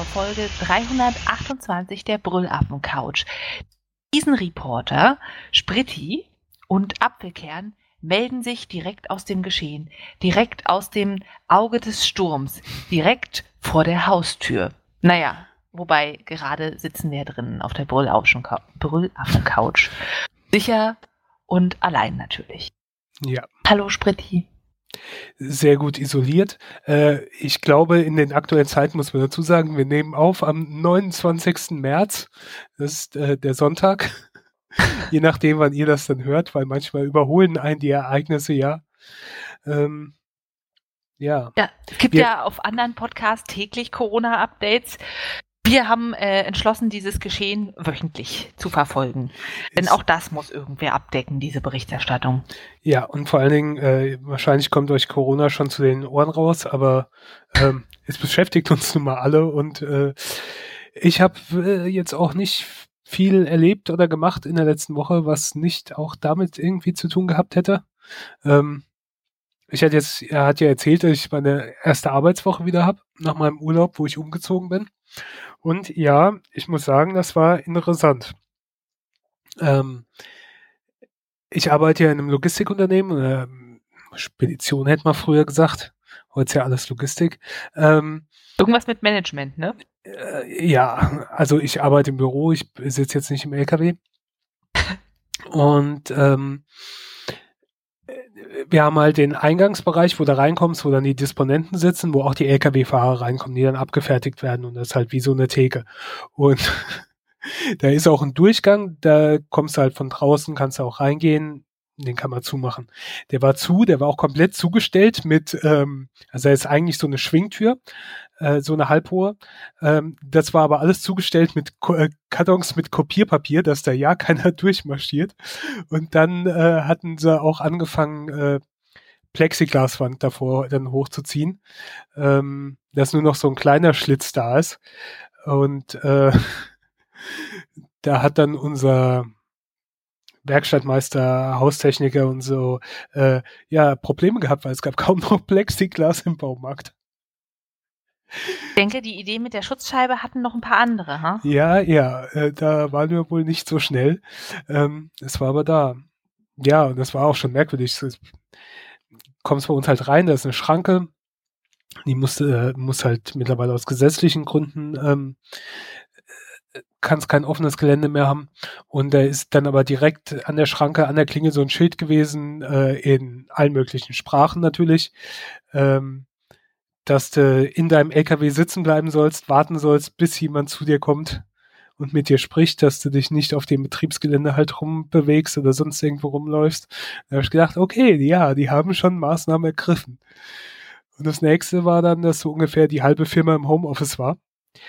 zur Folge 328 der Brüllaffen Couch. Diesen Reporter, Spritti und Apfelkern melden sich direkt aus dem Geschehen, direkt aus dem Auge des Sturms, direkt vor der Haustür. Naja, wobei gerade sitzen wir drinnen auf der Brüllaffen-Couch. Sicher und allein natürlich. Ja. Hallo Spritti. Sehr gut isoliert. Äh, ich glaube, in den aktuellen Zeiten muss man dazu sagen, wir nehmen auf am 29. März. Das ist äh, der Sonntag. Je nachdem, wann ihr das dann hört, weil manchmal überholen einen die Ereignisse ja. Ähm, ja. Ja, es gibt wir, ja auf anderen Podcasts täglich Corona-Updates. Wir haben äh, entschlossen, dieses Geschehen wöchentlich zu verfolgen. Denn auch das muss irgendwer abdecken, diese Berichterstattung. Ja, und vor allen Dingen, äh, wahrscheinlich kommt euch Corona schon zu den Ohren raus, aber ähm, es beschäftigt uns nun mal alle und äh, ich habe äh, jetzt auch nicht viel erlebt oder gemacht in der letzten Woche, was nicht auch damit irgendwie zu tun gehabt hätte. Ähm, ich hatte jetzt, er hat ja erzählt, dass ich meine erste Arbeitswoche wieder habe, nach meinem Urlaub, wo ich umgezogen bin. Und ja, ich muss sagen, das war interessant. Ähm, ich arbeite ja in einem Logistikunternehmen, oder Spedition hätte man früher gesagt. Heute ist ja alles Logistik. Ähm, Irgendwas mit Management, ne? Äh, ja, also ich arbeite im Büro, ich sitze jetzt nicht im LKW. Und ähm, wir haben halt den Eingangsbereich, wo du reinkommst, wo dann die Disponenten sitzen, wo auch die Lkw-Fahrer reinkommen, die dann abgefertigt werden und das ist halt wie so eine Theke. Und da ist auch ein Durchgang, da kommst du halt von draußen, kannst du auch reingehen, den kann man zumachen. Der war zu, der war auch komplett zugestellt mit, ähm, also er ist eigentlich so eine Schwingtür, äh, so eine halbhohe. Ähm, das war aber alles zugestellt mit Ko äh, Kartons mit Kopierpapier, dass da ja keiner durchmarschiert. Und dann äh, hatten sie auch angefangen, äh, Plexiglaswand davor dann hochzuziehen, ähm, dass nur noch so ein kleiner Schlitz da ist. Und äh, da hat dann unser Werkstattmeister, Haustechniker und so, äh, ja, Probleme gehabt, weil es gab kaum noch Plexiglas im Baumarkt. Ich denke, die Idee mit der Schutzscheibe hatten noch ein paar andere, ha? Ja, ja, äh, da waren wir wohl nicht so schnell. Ähm, es war aber da. Ja, und das war auch schon merkwürdig. Du kommst bei uns halt rein, da ist eine Schranke. Die muss, äh, muss halt mittlerweile aus gesetzlichen Gründen ähm, kann kein offenes Gelände mehr haben. Und da ist dann aber direkt an der Schranke, an der Klinge so ein Schild gewesen, äh, in allen möglichen Sprachen natürlich, ähm, dass du in deinem LKW sitzen bleiben sollst, warten sollst, bis jemand zu dir kommt und mit dir spricht, dass du dich nicht auf dem Betriebsgelände halt rumbewegst oder sonst irgendwo rumläufst. Da habe ich gedacht, okay, ja, die haben schon Maßnahmen ergriffen. Und das nächste war dann, dass so ungefähr die halbe Firma im Homeoffice war,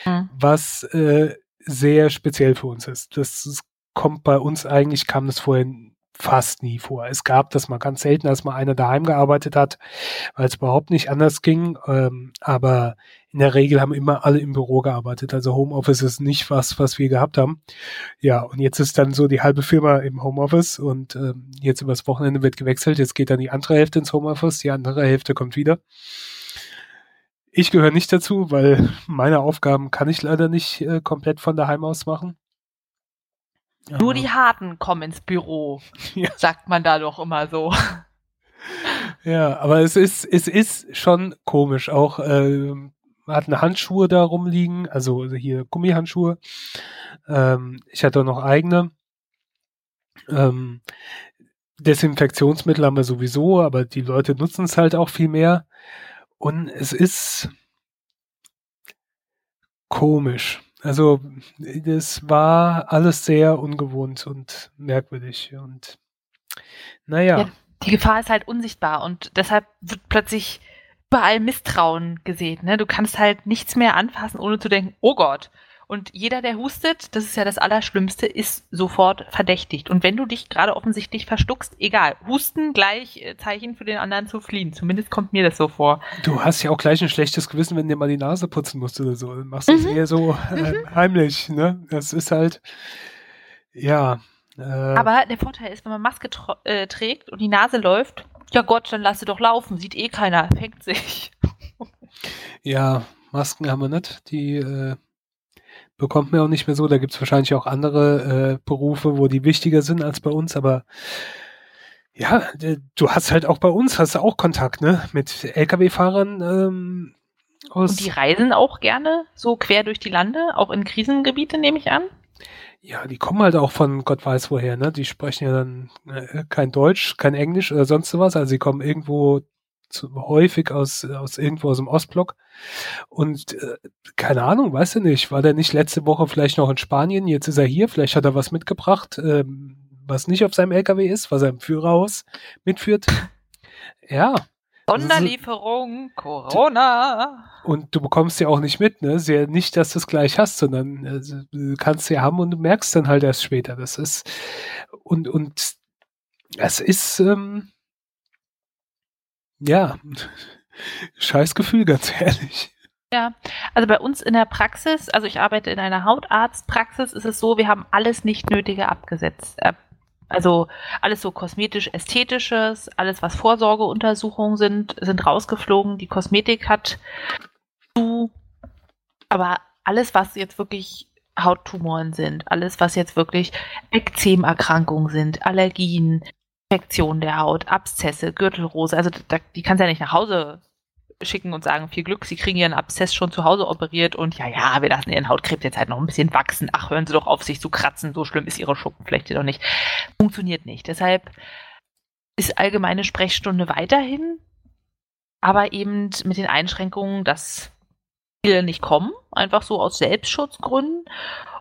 mhm. was äh, sehr speziell für uns ist. Das, das kommt bei uns eigentlich, kam das vorher fast nie vor. Es gab das mal ganz selten, als mal einer daheim gearbeitet hat, weil es überhaupt nicht anders ging. Ähm, aber in der Regel haben immer alle im Büro gearbeitet. Also Homeoffice ist nicht was, was wir gehabt haben. Ja, und jetzt ist dann so die halbe Firma im Homeoffice und ähm, jetzt übers Wochenende wird gewechselt. Jetzt geht dann die andere Hälfte ins Homeoffice, die andere Hälfte kommt wieder. Ich gehöre nicht dazu, weil meine Aufgaben kann ich leider nicht äh, komplett von daheim aus machen. Nur die Harten kommen ins Büro, ja. sagt man da doch immer so. Ja, aber es ist, es ist schon komisch. Auch äh, man hat eine Handschuhe da rumliegen, also hier Gummihandschuhe. Ähm, ich hatte auch noch eigene. Ähm, Desinfektionsmittel haben wir sowieso, aber die Leute nutzen es halt auch viel mehr. Und es ist komisch. Also das war alles sehr ungewohnt und merkwürdig. Und naja. Ja, die Gefahr ist halt unsichtbar und deshalb wird plötzlich überall Misstrauen gesehen. Ne? Du kannst halt nichts mehr anfassen, ohne zu denken, oh Gott, und jeder, der hustet, das ist ja das Allerschlimmste, ist sofort verdächtigt. Und wenn du dich gerade offensichtlich verstuckst, egal. Husten gleich äh, Zeichen für den anderen zu fliehen. Zumindest kommt mir das so vor. Du hast ja auch gleich ein schlechtes Gewissen, wenn du dir mal die Nase putzen musst oder so. Dann machst du es mhm. eher so äh, mhm. heimlich. Ne? Das ist halt, ja. Äh, Aber der Vorteil ist, wenn man Maske äh, trägt und die Nase läuft, Ja Gott, dann lass sie doch laufen, sieht eh keiner, fängt sich. Ja, Masken haben wir nicht, die bekommt man auch nicht mehr so. Da gibt es wahrscheinlich auch andere äh, Berufe, wo die wichtiger sind als bei uns, aber ja, du hast halt auch bei uns, hast du auch Kontakt, ne? Mit Lkw-Fahrern ähm, aus. Und die reisen auch gerne so quer durch die Lande, auch in Krisengebiete, nehme ich an? Ja, die kommen halt auch von Gott weiß woher, ne? Die sprechen ja dann äh, kein Deutsch, kein Englisch oder sonst was. Also sie kommen irgendwo zu, häufig aus, aus irgendwo aus dem Ostblock. Und äh, keine Ahnung, weißt du nicht, war der nicht letzte Woche vielleicht noch in Spanien, jetzt ist er hier, vielleicht hat er was mitgebracht, ähm, was nicht auf seinem LKW ist, was er im Führerhaus mitführt. Ja. Sonderlieferung, Corona. Und du bekommst ja auch nicht mit, ne? Sehr nicht, dass du es gleich hast, sondern äh, du kannst ja haben und du merkst dann halt erst später. Das ist und und es ist ähm, ja scheiß Gefühl, ganz ehrlich. Ja, also bei uns in der Praxis, also ich arbeite in einer Hautarztpraxis, ist es so, wir haben alles nicht Nötige abgesetzt. Also alles so kosmetisch-ästhetisches, alles was Vorsorgeuntersuchungen sind, sind rausgeflogen. Die Kosmetik hat zu, aber alles, was jetzt wirklich Hauttumoren sind, alles, was jetzt wirklich Ekzemerkrankungen sind, Allergien, Infektionen der Haut, Abszesse, Gürtelrose, also da, die kannst du ja nicht nach Hause schicken und sagen, viel Glück, Sie kriegen Ihren Abszess schon zu Hause operiert und ja, ja, wir lassen Ihren Hautkrebs jetzt halt noch ein bisschen wachsen. Ach, hören Sie doch auf, sich zu kratzen, so schlimm ist Ihre Schuppenflechte doch nicht. Funktioniert nicht. Deshalb ist allgemeine Sprechstunde weiterhin, aber eben mit den Einschränkungen, dass viele nicht kommen, einfach so aus Selbstschutzgründen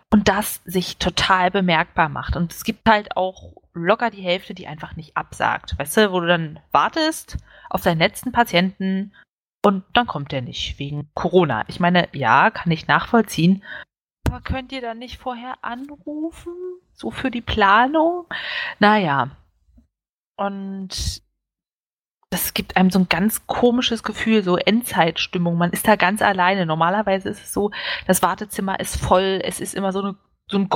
und das sich total bemerkbar macht. Und es gibt halt auch locker die Hälfte, die einfach nicht absagt. Weißt du, wo du dann wartest auf deinen letzten Patienten und dann kommt er nicht wegen Corona. Ich meine, ja, kann ich nachvollziehen. Aber könnt ihr dann nicht vorher anrufen? So für die Planung? Naja. Und das gibt einem so ein ganz komisches Gefühl, so Endzeitstimmung. Man ist da ganz alleine. Normalerweise ist es so, das Wartezimmer ist voll, es ist immer so, eine, so ein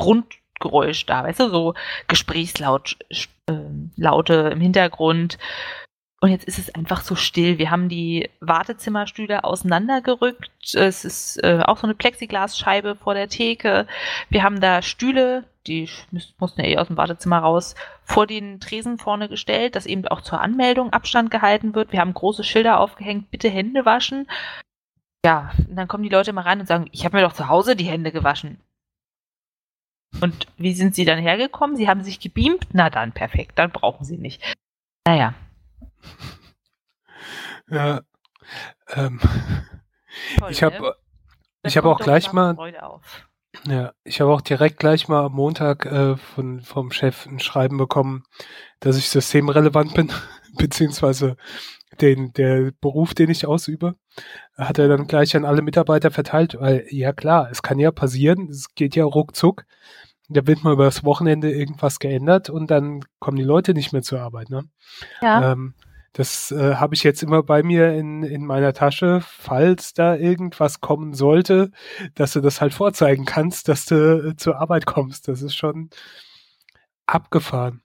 Grundgeräusch da, weißt du, so Gesprächslaut, äh, im Hintergrund. Und jetzt ist es einfach so still. Wir haben die Wartezimmerstühle auseinandergerückt. Es ist äh, auch so eine Plexiglasscheibe vor der Theke. Wir haben da Stühle, die mussten ja eh aus dem Wartezimmer raus, vor den Tresen vorne gestellt, dass eben auch zur Anmeldung Abstand gehalten wird. Wir haben große Schilder aufgehängt, bitte Hände waschen. Ja, und dann kommen die Leute mal rein und sagen, ich habe mir doch zu Hause die Hände gewaschen. Und wie sind sie dann hergekommen? Sie haben sich gebeamt? Na dann, perfekt, dann brauchen sie nicht. Naja, ja. Ähm, Toll, ich habe ne? ich habe auch gleich mal ja, ich habe auch direkt gleich mal am Montag äh, von vom Chef ein Schreiben bekommen, dass ich systemrelevant bin, beziehungsweise den der Beruf, den ich ausübe, hat er dann gleich an alle Mitarbeiter verteilt, weil ja klar, es kann ja passieren, es geht ja ruckzuck. Da wird mal über das Wochenende irgendwas geändert und dann kommen die Leute nicht mehr zur Arbeit. Ne? Ja. Ähm, das äh, habe ich jetzt immer bei mir in, in meiner Tasche, falls da irgendwas kommen sollte, dass du das halt vorzeigen kannst, dass du äh, zur Arbeit kommst. Das ist schon abgefahren.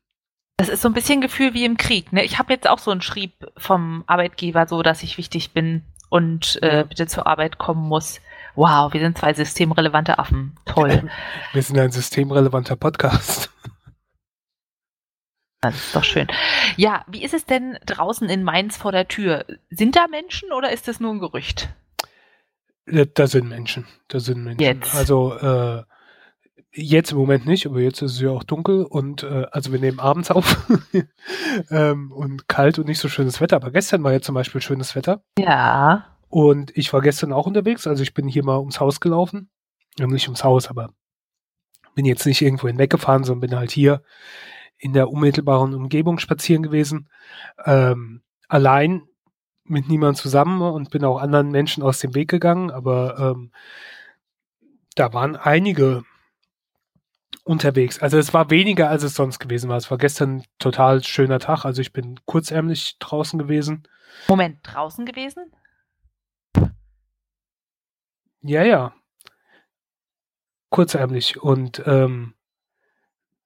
Das ist so ein bisschen Gefühl wie im Krieg. Ne? Ich habe jetzt auch so einen Schrieb vom Arbeitgeber, so dass ich wichtig bin und äh, bitte zur Arbeit kommen muss. Wow, wir sind zwei systemrelevante Affen. Toll. wir sind ein systemrelevanter Podcast. Das ist doch schön. Ja, wie ist es denn draußen in Mainz vor der Tür? Sind da Menschen oder ist das nur ein Gerücht? Da sind Menschen. Da sind Menschen. Jetzt. Also äh, jetzt im Moment nicht, aber jetzt ist es ja auch dunkel und äh, also wir nehmen abends auf ähm, und kalt und nicht so schönes Wetter. Aber gestern war ja zum Beispiel schönes Wetter. Ja. Und ich war gestern auch unterwegs. Also ich bin hier mal ums Haus gelaufen. Nicht ums Haus, aber bin jetzt nicht irgendwo hinweggefahren, sondern bin halt hier in der unmittelbaren Umgebung spazieren gewesen. Ähm, allein mit niemandem zusammen und bin auch anderen Menschen aus dem Weg gegangen, aber ähm, da waren einige unterwegs. Also es war weniger, als es sonst gewesen war. Es war gestern total schöner Tag. Also ich bin kurzärmlich draußen gewesen. Moment, draußen gewesen? Ja, ja. Kurzärmlich. Und ähm,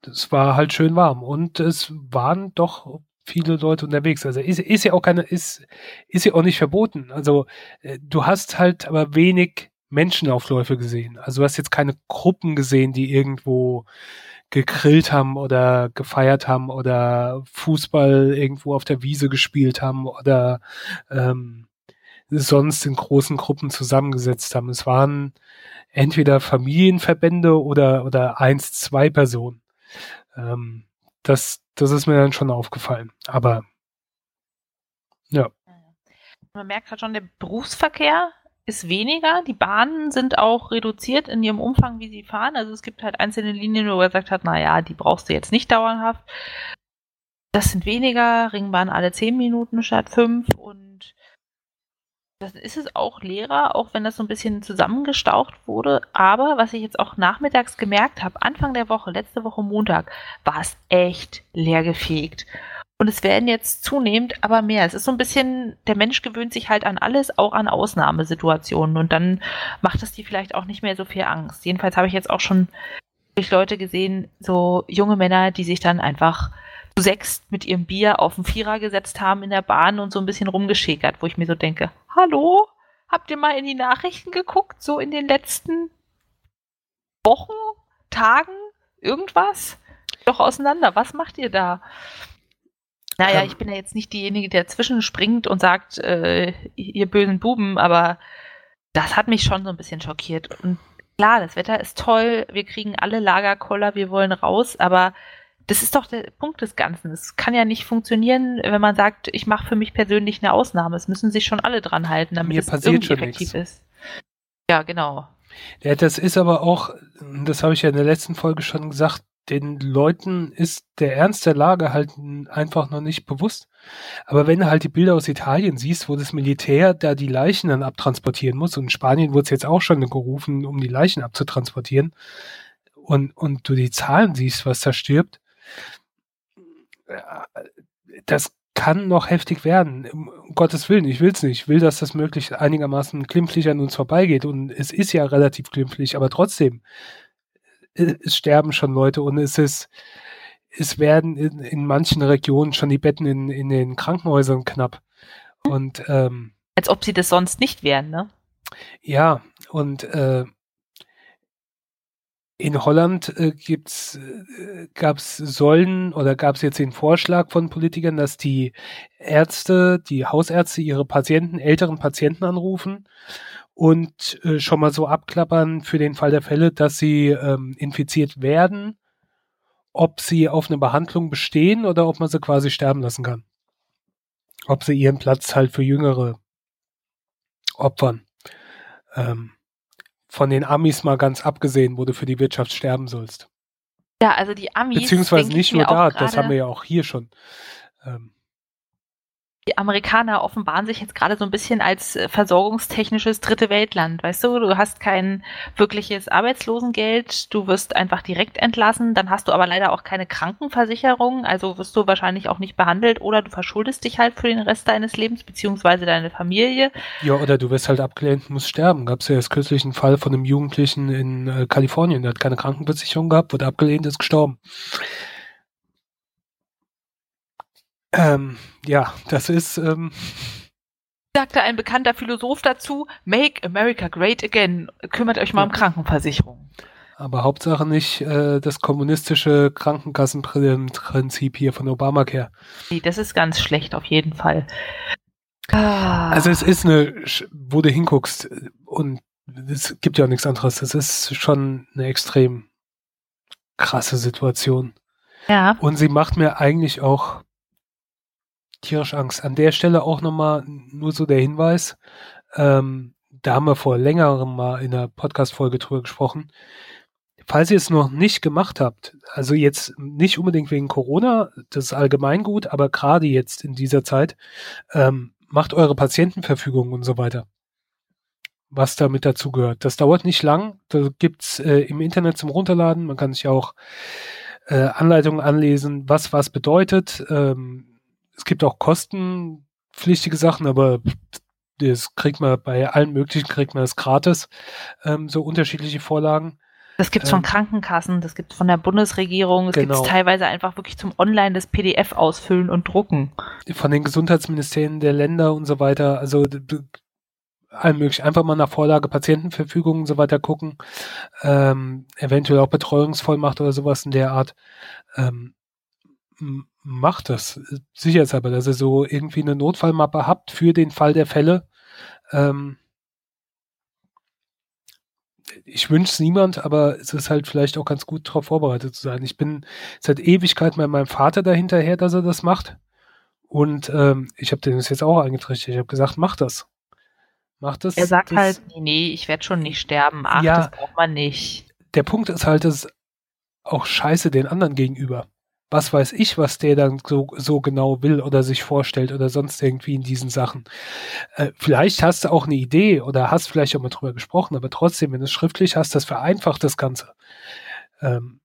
es war halt schön warm und es waren doch viele Leute unterwegs. Also ist, ist ja auch keine, ist, ist ja auch nicht verboten. Also äh, du hast halt aber wenig Menschenaufläufe gesehen. Also du hast jetzt keine Gruppen gesehen, die irgendwo gegrillt haben oder gefeiert haben oder Fußball irgendwo auf der Wiese gespielt haben oder ähm, sonst in großen Gruppen zusammengesetzt haben. Es waren entweder Familienverbände oder, oder eins, zwei Personen. Ähm, das, das ist mir dann schon aufgefallen. Aber ja. Man merkt halt schon, der Berufsverkehr ist weniger. Die Bahnen sind auch reduziert in ihrem Umfang, wie sie fahren. Also es gibt halt einzelne Linien, wo er gesagt hat, naja, die brauchst du jetzt nicht dauerhaft. Das sind weniger, Ringbahn alle zehn Minuten statt fünf und das ist es auch leerer, auch wenn das so ein bisschen zusammengestaucht wurde. Aber was ich jetzt auch nachmittags gemerkt habe, Anfang der Woche, letzte Woche Montag, war es echt leer gefegt. Und es werden jetzt zunehmend aber mehr. Es ist so ein bisschen, der Mensch gewöhnt sich halt an alles, auch an Ausnahmesituationen. Und dann macht es dir vielleicht auch nicht mehr so viel Angst. Jedenfalls habe ich jetzt auch schon durch Leute gesehen, so junge Männer, die sich dann einfach zu sechs mit ihrem Bier auf den Vierer gesetzt haben in der Bahn und so ein bisschen rumgeschäkert, wo ich mir so denke, hallo, habt ihr mal in die Nachrichten geguckt, so in den letzten Wochen, Tagen, irgendwas? Doch auseinander, was macht ihr da? Naja, ähm, ich bin ja jetzt nicht diejenige, der zwischenspringt und sagt, äh, ihr bösen Buben, aber das hat mich schon so ein bisschen schockiert. Und klar, das Wetter ist toll, wir kriegen alle Lagerkoller, wir wollen raus, aber das ist doch der Punkt des Ganzen. Es kann ja nicht funktionieren, wenn man sagt, ich mache für mich persönlich eine Ausnahme. Es müssen sich schon alle dran halten, damit Mir es irgendwie effektiv nichts. ist. Ja, genau. Ja, das ist aber auch, das habe ich ja in der letzten Folge schon gesagt, den Leuten ist der Ernst der Lage halt einfach noch nicht bewusst. Aber wenn du halt die Bilder aus Italien siehst, wo das Militär da die Leichen dann abtransportieren muss, und in Spanien wurde es jetzt auch schon gerufen, um die Leichen abzutransportieren, und, und du die Zahlen siehst, was da stirbt, das kann noch heftig werden. Um Gottes Willen, ich will es nicht. Ich will, dass das möglichst einigermaßen glimpflich an uns vorbeigeht. Und es ist ja relativ glimpflich, aber trotzdem, äh, es sterben schon Leute und es ist, es werden in, in manchen Regionen schon die Betten in, in den Krankenhäusern knapp. Und ähm, als ob sie das sonst nicht wären, ne? Ja, und äh, in Holland äh, gibt's, äh, gab's sollen oder gab es jetzt den Vorschlag von Politikern, dass die Ärzte, die Hausärzte ihre Patienten, älteren Patienten anrufen und äh, schon mal so abklappern für den Fall der Fälle, dass sie ähm, infiziert werden, ob sie auf eine Behandlung bestehen oder ob man sie quasi sterben lassen kann. Ob sie ihren Platz halt für Jüngere opfern. Ähm, von den Amis mal ganz abgesehen, wo du für die Wirtschaft sterben sollst. Ja, also die Amis. Beziehungsweise nicht nur da, das haben wir ja auch hier schon. Ähm, die Amerikaner offenbaren sich jetzt gerade so ein bisschen als äh, versorgungstechnisches dritte Weltland. Weißt du, du hast kein wirkliches Arbeitslosengeld, du wirst einfach direkt entlassen, dann hast du aber leider auch keine Krankenversicherung, also wirst du wahrscheinlich auch nicht behandelt oder du verschuldest dich halt für den Rest deines Lebens, beziehungsweise deine Familie. Ja, oder du wirst halt abgelehnt, musst sterben. Gab es ja erst kürzlich einen Fall von einem Jugendlichen in äh, Kalifornien, der hat keine Krankenversicherung gehabt, wurde abgelehnt, ist gestorben. Ähm, ja, das ist. Ähm, sagte ein bekannter Philosoph dazu: Make America Great Again. Kümmert euch mal um Krankenversicherung. Aber Hauptsache nicht äh, das kommunistische Krankenkassenprinzip hier von Obamacare. Nee, das ist ganz schlecht auf jeden Fall. Ah. Also es ist eine, wo du hinguckst und es gibt ja auch nichts anderes. Das ist schon eine extrem krasse Situation. Ja. Und sie macht mir eigentlich auch tierisch Angst. An der Stelle auch nochmal nur so der Hinweis. Ähm, da haben wir vor längerem mal in der Podcast-Folge drüber gesprochen. Falls ihr es noch nicht gemacht habt, also jetzt nicht unbedingt wegen Corona, das ist allgemein gut, aber gerade jetzt in dieser Zeit, ähm, macht eure Patientenverfügung und so weiter. Was damit dazu gehört. Das dauert nicht lang. Da gibt's äh, im Internet zum Runterladen. Man kann sich auch äh, Anleitungen anlesen, was was bedeutet. Ähm, es gibt auch kostenpflichtige Sachen, aber das kriegt man bei allen möglichen kriegt man das gratis, ähm, so unterschiedliche Vorlagen. Das gibt's von ähm, Krankenkassen, das gibt's von der Bundesregierung, es genau. gibt's teilweise einfach wirklich zum Online das PDF ausfüllen und drucken. Von den Gesundheitsministerien der Länder und so weiter, also allem möglich. Einfach mal nach Vorlage Patientenverfügung und so weiter gucken. Ähm, eventuell auch Betreuungsvollmacht oder sowas in der Art. Ähm, macht das sicherheitshalber, dass ihr so irgendwie eine Notfallmappe habt für den Fall der Fälle. Ähm, ich wünsche es niemand, aber es ist halt vielleicht auch ganz gut darauf vorbereitet zu sein. Ich bin seit Ewigkeit bei meinem Vater dahinterher, dass er das macht. Und ähm, ich habe den das jetzt auch eingetrichtert. Ich habe gesagt, mach das. Mach das. Er sagt das, halt, nee, nee, ich werde schon nicht sterben. Ach, ja, das braucht man nicht. Der Punkt ist halt, dass auch scheiße den anderen gegenüber was weiß ich, was der dann so, so genau will oder sich vorstellt oder sonst irgendwie in diesen Sachen. Äh, vielleicht hast du auch eine Idee oder hast vielleicht auch mal drüber gesprochen, aber trotzdem, wenn du es schriftlich hast, das vereinfacht das Ganze. Ähm,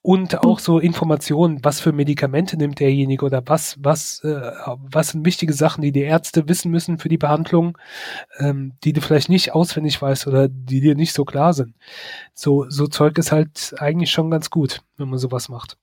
und auch so Informationen, was für Medikamente nimmt derjenige oder was, was, äh, was sind wichtige Sachen, die die Ärzte wissen müssen für die Behandlung, ähm, die du vielleicht nicht auswendig weißt oder die dir nicht so klar sind. So, so Zeug ist halt eigentlich schon ganz gut, wenn man sowas macht.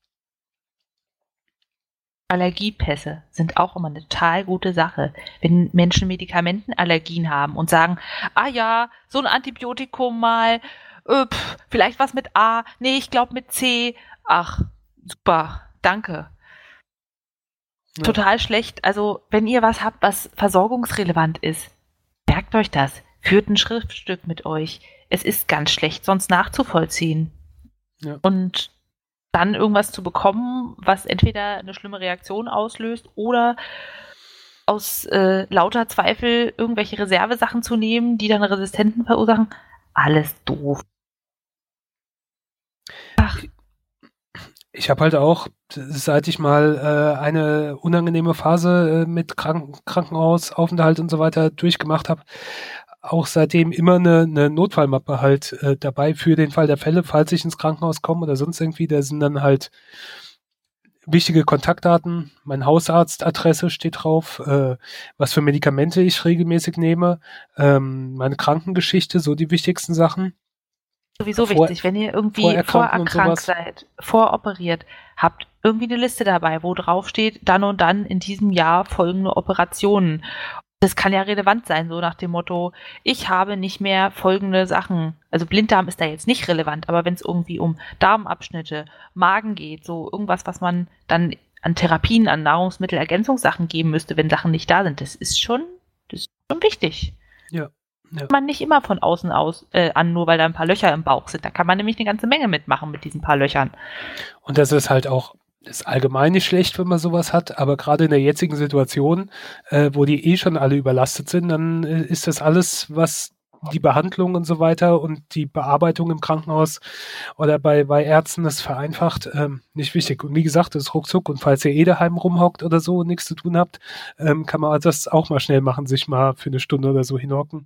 Allergiepässe sind auch immer eine total gute Sache. Wenn Menschen Medikamentenallergien haben und sagen, ah ja, so ein Antibiotikum mal, äh, vielleicht was mit A, nee, ich glaube mit C. Ach, super, danke. Ja. Total schlecht. Also, wenn ihr was habt, was versorgungsrelevant ist, merkt euch das. Führt ein Schriftstück mit euch. Es ist ganz schlecht, sonst nachzuvollziehen. Ja. Und dann irgendwas zu bekommen, was entweder eine schlimme Reaktion auslöst oder aus äh, lauter Zweifel irgendwelche Reservesachen zu nehmen, die dann Resistenten verursachen. Alles doof. Ach. Ich habe halt auch, seit ich mal äh, eine unangenehme Phase äh, mit Kranken Krankenhausaufenthalt und so weiter durchgemacht habe, auch seitdem immer eine, eine Notfallmappe halt äh, dabei für den Fall der Fälle, falls ich ins Krankenhaus komme oder sonst irgendwie. Da sind dann halt wichtige Kontaktdaten, mein Hausarztadresse steht drauf, äh, was für Medikamente ich regelmäßig nehme, ähm, meine Krankengeschichte, so die wichtigsten Sachen. Sowieso vor, wichtig, wenn ihr irgendwie vorerkrankt seid, voroperiert, habt irgendwie eine Liste dabei, wo drauf steht, dann und dann in diesem Jahr folgende Operationen das kann ja relevant sein, so nach dem Motto, ich habe nicht mehr folgende Sachen. Also Blinddarm ist da jetzt nicht relevant, aber wenn es irgendwie um Darmabschnitte, Magen geht, so irgendwas, was man dann an Therapien, an Nahrungsmittelergänzungssachen geben müsste, wenn Sachen nicht da sind, das ist schon, das ist schon wichtig. Ja. ja. Man nicht immer von außen aus äh, an, nur weil da ein paar Löcher im Bauch sind. Da kann man nämlich eine ganze Menge mitmachen mit diesen paar Löchern. Und das ist halt auch ist allgemein nicht schlecht, wenn man sowas hat, aber gerade in der jetzigen Situation, äh, wo die eh schon alle überlastet sind, dann äh, ist das alles, was die Behandlung und so weiter und die Bearbeitung im Krankenhaus oder bei, bei Ärzten das vereinfacht, ähm, nicht wichtig. Und wie gesagt, das ist ruckzuck und falls ihr eh daheim rumhockt oder so und nichts zu tun habt, ähm, kann man das auch mal schnell machen, sich mal für eine Stunde oder so hinhocken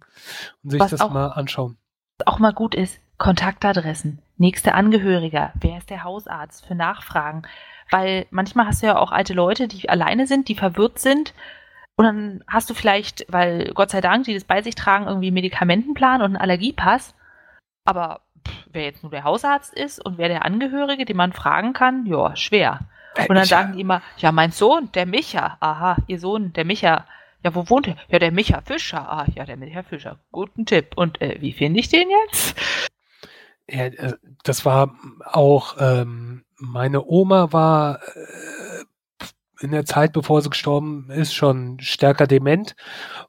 und sich was das mal anschauen. Auch mal gut ist, Kontaktadressen, nächste Angehöriger, wer ist der Hausarzt für Nachfragen, weil manchmal hast du ja auch alte Leute, die alleine sind, die verwirrt sind. Und dann hast du vielleicht, weil Gott sei Dank, die das bei sich tragen, irgendwie Medikamentenplan und einen Allergiepass. Aber pff, wer jetzt nur der Hausarzt ist und wer der Angehörige, den man fragen kann, ja, schwer. Äh, und dann sagen die immer, ja, mein Sohn, der Micha. Aha, ihr Sohn, der Micha. Ja, wo wohnt er? Ja, der Micha Fischer. Ah, ja, der Micha Fischer. Guten Tipp. Und äh, wie finde ich den jetzt? Ja, äh, das war auch ähm, meine Oma war äh, in der Zeit, bevor sie gestorben ist, schon stärker dement.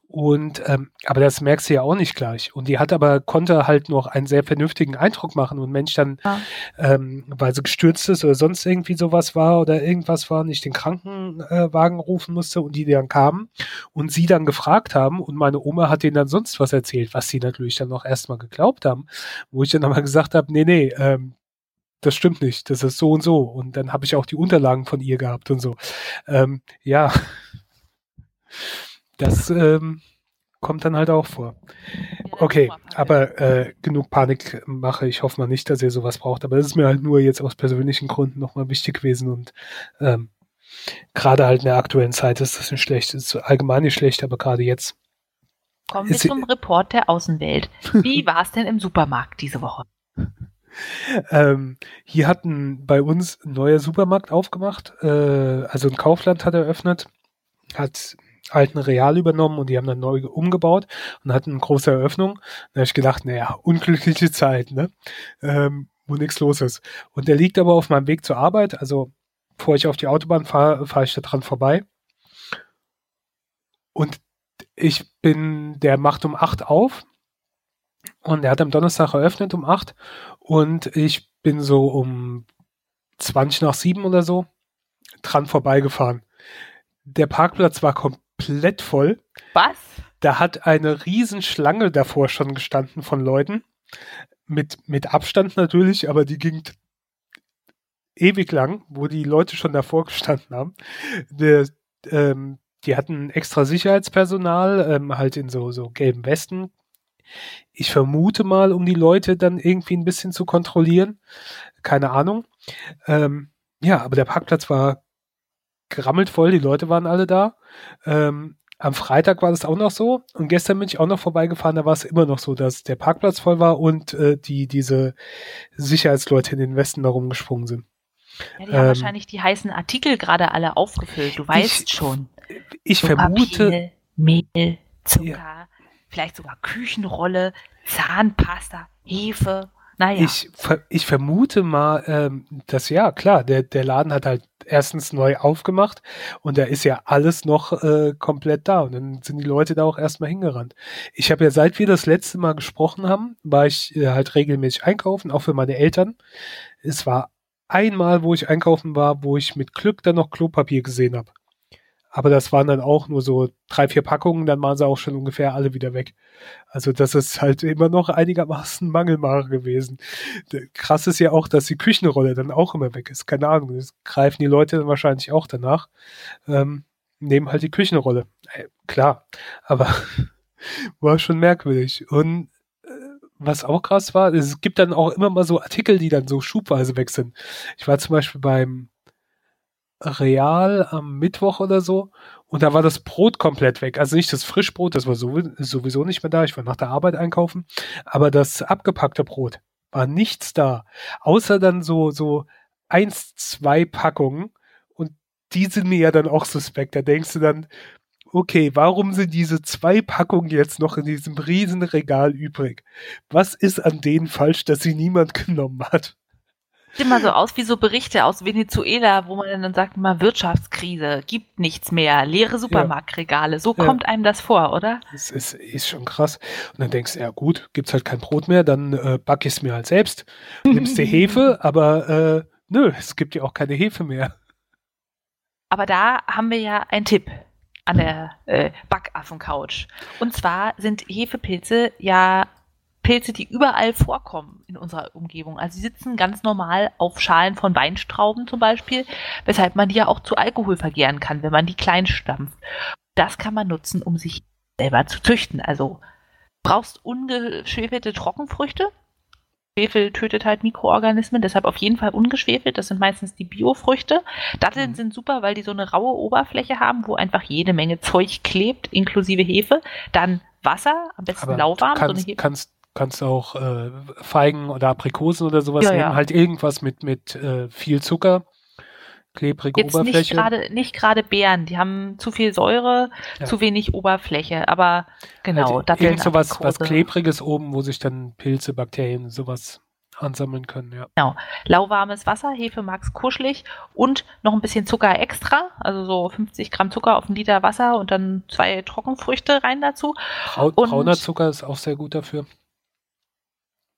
Und ähm, aber das merkst du ja auch nicht gleich. Und die hat aber konnte halt noch einen sehr vernünftigen Eindruck machen. Und Mensch dann, ja. ähm, weil sie gestürzt ist oder sonst irgendwie sowas war oder irgendwas war, nicht den Krankenwagen rufen musste und die dann kamen und sie dann gefragt haben und meine Oma hat denen dann sonst was erzählt, was sie natürlich dann noch erstmal geglaubt haben, wo ich dann aber gesagt habe, nee, nee, ähm, das stimmt nicht, das ist so und so. Und dann habe ich auch die Unterlagen von ihr gehabt und so. Ähm, ja, das ähm, kommt dann halt auch vor. Okay, aber äh, genug Panik mache. Ich hoffe mal nicht, dass ihr sowas braucht. Aber das ist mir halt nur jetzt aus persönlichen Gründen nochmal wichtig gewesen und ähm, gerade halt in der aktuellen Zeit ist das nicht schlecht. ist allgemein nicht schlecht, aber gerade jetzt. Kommen wir zum Report der Außenwelt. Wie war es denn im Supermarkt diese Woche? Ähm, hier hat ein, bei uns ein neuer Supermarkt aufgemacht, äh, also ein Kaufland hat eröffnet, hat alten Real übernommen und die haben dann neu umgebaut und hatten eine große Eröffnung. Da habe ich gedacht, naja, unglückliche Zeit, ne? Ähm, wo nichts los ist. Und der liegt aber auf meinem Weg zur Arbeit, also bevor ich auf die Autobahn fahre, fahre ich da dran vorbei. Und ich bin, der macht um acht auf und er hat am Donnerstag eröffnet um acht und ich bin so um 20 nach sieben oder so dran vorbeigefahren. Der Parkplatz war komplett voll. Was? Da hat eine Riesenschlange davor schon gestanden von Leuten. Mit, mit Abstand natürlich, aber die ging ewig lang, wo die Leute schon davor gestanden haben. Der, ähm, die hatten extra Sicherheitspersonal, ähm, halt in so, so gelben Westen. Ich vermute mal, um die Leute dann irgendwie ein bisschen zu kontrollieren. Keine Ahnung. Ähm, ja, aber der Parkplatz war gerammelt voll, die Leute waren alle da. Ähm, am Freitag war das auch noch so und gestern bin ich auch noch vorbeigefahren, da war es immer noch so, dass der Parkplatz voll war und äh, die diese Sicherheitsleute in den Westen da rumgesprungen sind. Ja, die haben ähm, wahrscheinlich die heißen Artikel gerade alle aufgefüllt, du weißt ich, schon. Ich so vermute. Mehl, Zucker, ja. Vielleicht sogar Küchenrolle, Zahnpasta, Hefe. Naja. Ich, ich vermute mal, ähm, dass ja, klar, der, der Laden hat halt erstens neu aufgemacht und da ist ja alles noch äh, komplett da und dann sind die Leute da auch erstmal hingerannt. Ich habe ja seit wir das letzte Mal gesprochen haben, war ich äh, halt regelmäßig einkaufen, auch für meine Eltern. Es war einmal, wo ich einkaufen war, wo ich mit Glück dann noch Klopapier gesehen habe. Aber das waren dann auch nur so drei, vier Packungen, dann waren sie auch schon ungefähr alle wieder weg. Also das ist halt immer noch einigermaßen Mangelware gewesen. Krass ist ja auch, dass die Küchenrolle dann auch immer weg ist. Keine Ahnung, das greifen die Leute dann wahrscheinlich auch danach. Ähm, nehmen halt die Küchenrolle. Äh, klar, aber war schon merkwürdig. Und äh, was auch krass war, es gibt dann auch immer mal so Artikel, die dann so schubweise weg sind. Ich war zum Beispiel beim Real am Mittwoch oder so und da war das Brot komplett weg. Also nicht das Frischbrot, das war sowieso nicht mehr da. Ich war nach der Arbeit einkaufen, aber das abgepackte Brot war nichts da, außer dann so so eins, zwei Packungen und die sind mir ja dann auch suspekt. Da denkst du dann, okay, warum sind diese zwei Packungen jetzt noch in diesem riesen Regal übrig? Was ist an denen falsch, dass sie niemand genommen hat? Sieht immer so aus wie so Berichte aus Venezuela, wo man dann sagt, mal Wirtschaftskrise, gibt nichts mehr, leere Supermarktregale. So ja. kommt einem das vor, oder? Das ist, ist schon krass. Und dann denkst du, ja gut, gibt's halt kein Brot mehr, dann äh, back ich es mir halt selbst. Nimmst die Hefe, aber äh, nö, es gibt ja auch keine Hefe mehr. Aber da haben wir ja einen Tipp an der äh, Backaffen-Couch. Und zwar sind Hefepilze ja Pilze, die überall vorkommen in unserer Umgebung. Also sie sitzen ganz normal auf Schalen von Weinstrauben zum Beispiel, weshalb man die ja auch zu Alkohol vergären kann, wenn man die klein stampft. Das kann man nutzen, um sich selber zu züchten. Also brauchst ungeschwefelte Trockenfrüchte. Schwefel tötet halt Mikroorganismen, deshalb auf jeden Fall ungeschwefelt. Das sind meistens die Biofrüchte. Datteln mhm. sind super, weil die so eine raue Oberfläche haben, wo einfach jede Menge Zeug klebt, inklusive Hefe. Dann Wasser, am besten Aber lauwarm. Kannst, so kannst kannst auch äh, Feigen oder Aprikosen oder sowas ja, nehmen. Ja. Halt irgendwas mit, mit äh, viel Zucker, klebrige Jetzt Oberfläche. Nicht gerade nicht gerade Beeren, die haben zu viel Säure, ja. zu wenig Oberfläche, aber genau. Halt Datteln, irgend sowas was klebriges oben, wo sich dann Pilze, Bakterien, sowas ansammeln können, ja. Genau. Lauwarmes Wasser, Hefe mag's kuschelig und noch ein bisschen Zucker extra, also so 50 Gramm Zucker auf einen Liter Wasser und dann zwei Trockenfrüchte rein dazu. Brau brauner Zucker ist auch sehr gut dafür.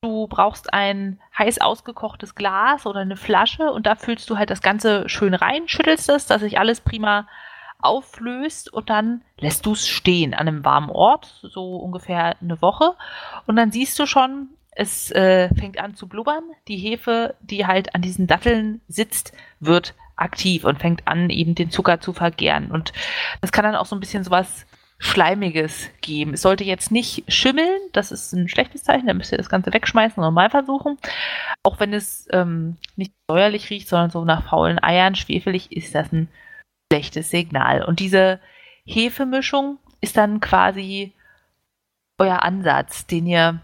Du brauchst ein heiß ausgekochtes Glas oder eine Flasche und da füllst du halt das Ganze schön rein, schüttelst es, dass sich alles prima auflöst und dann lässt du es stehen an einem warmen Ort, so ungefähr eine Woche. Und dann siehst du schon, es äh, fängt an zu blubbern. Die Hefe, die halt an diesen Datteln sitzt, wird aktiv und fängt an, eben den Zucker zu vergären. Und das kann dann auch so ein bisschen sowas Schleimiges geben. Es sollte jetzt nicht schimmeln, das ist ein schlechtes Zeichen, dann müsst ihr das Ganze wegschmeißen und mal versuchen. Auch wenn es ähm, nicht säuerlich riecht, sondern so nach faulen Eiern, schwefelig, ist das ein schlechtes Signal. Und diese Hefemischung ist dann quasi euer Ansatz, den ihr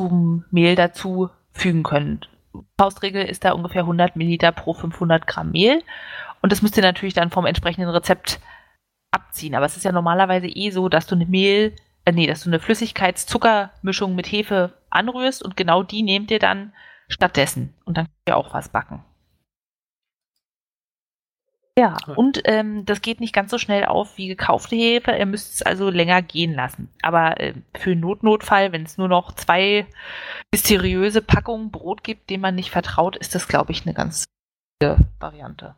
zum Mehl dazu fügen können. Faustregel ist da ungefähr 100 Milliliter pro 500 Gramm Mehl. Und das müsst ihr natürlich dann vom entsprechenden Rezept abziehen. Aber es ist ja normalerweise eh so, dass du eine Mehl, äh, nee, dass du eine Flüssigkeitszuckermischung mit Hefe anrührst und genau die nehmt ihr dann stattdessen. Und dann könnt ihr auch was backen. Ja, und ähm, das geht nicht ganz so schnell auf wie gekaufte Hefe. Ihr müsst es also länger gehen lassen. Aber äh, für einen Notnotfall, wenn es nur noch zwei mysteriöse Packungen Brot gibt, denen man nicht vertraut, ist das, glaube ich, eine ganz gute Variante.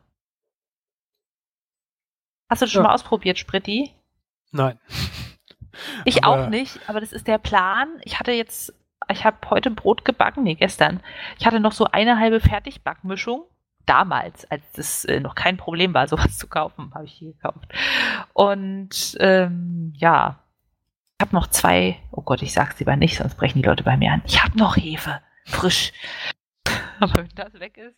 Hast du das schon mal ausprobiert, Spritti? Nein. Ich aber auch nicht, aber das ist der Plan. Ich hatte jetzt, ich habe heute Brot gebacken, nee, gestern. Ich hatte noch so eine halbe Fertigbackmischung damals, als es äh, noch kein Problem war, sowas zu kaufen, habe ich die gekauft. Und ähm, ja, ich habe noch zwei, oh Gott, ich sag's lieber nicht, sonst brechen die Leute bei mir an. Ich habe noch Hefe, frisch. Aber wenn das weg ist,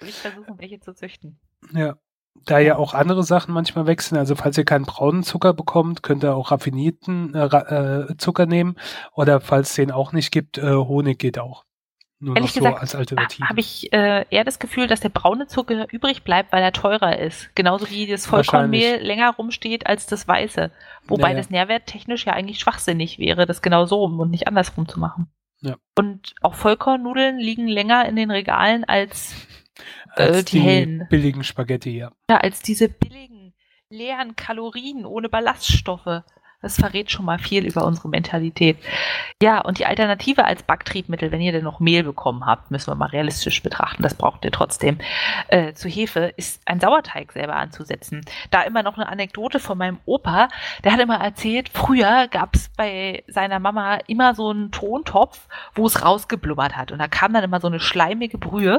will ich versuchen, welche zu züchten. Ja. Da ja auch andere Sachen manchmal wechseln, also falls ihr keinen braunen Zucker bekommt, könnt ihr auch raffinierten äh, äh, Zucker nehmen oder falls es den auch nicht gibt, äh, Honig geht auch. Nur Ehrlich noch so als Alternative. Habe ich äh, eher das Gefühl, dass der braune Zucker übrig bleibt, weil er teurer ist. Genauso wie das Vollkornmehl länger rumsteht als das weiße. Wobei naja. das nährwerttechnisch ja eigentlich schwachsinnig wäre, das genau so rum und nicht andersrum zu machen. Ja. Und auch Vollkornnudeln liegen länger in den Regalen als, äh, als die, die hellen. billigen Spaghetti, ja. Ja, als diese billigen, leeren Kalorien ohne Ballaststoffe. Das verrät schon mal viel über unsere Mentalität. Ja, und die Alternative als Backtriebmittel, wenn ihr denn noch Mehl bekommen habt, müssen wir mal realistisch betrachten, das braucht ihr trotzdem, äh, zu Hefe, ist ein Sauerteig selber anzusetzen. Da immer noch eine Anekdote von meinem Opa, der hat immer erzählt, früher gab es bei seiner Mama immer so einen Tontopf, wo es rausgeblubbert hat. Und da kam dann immer so eine schleimige Brühe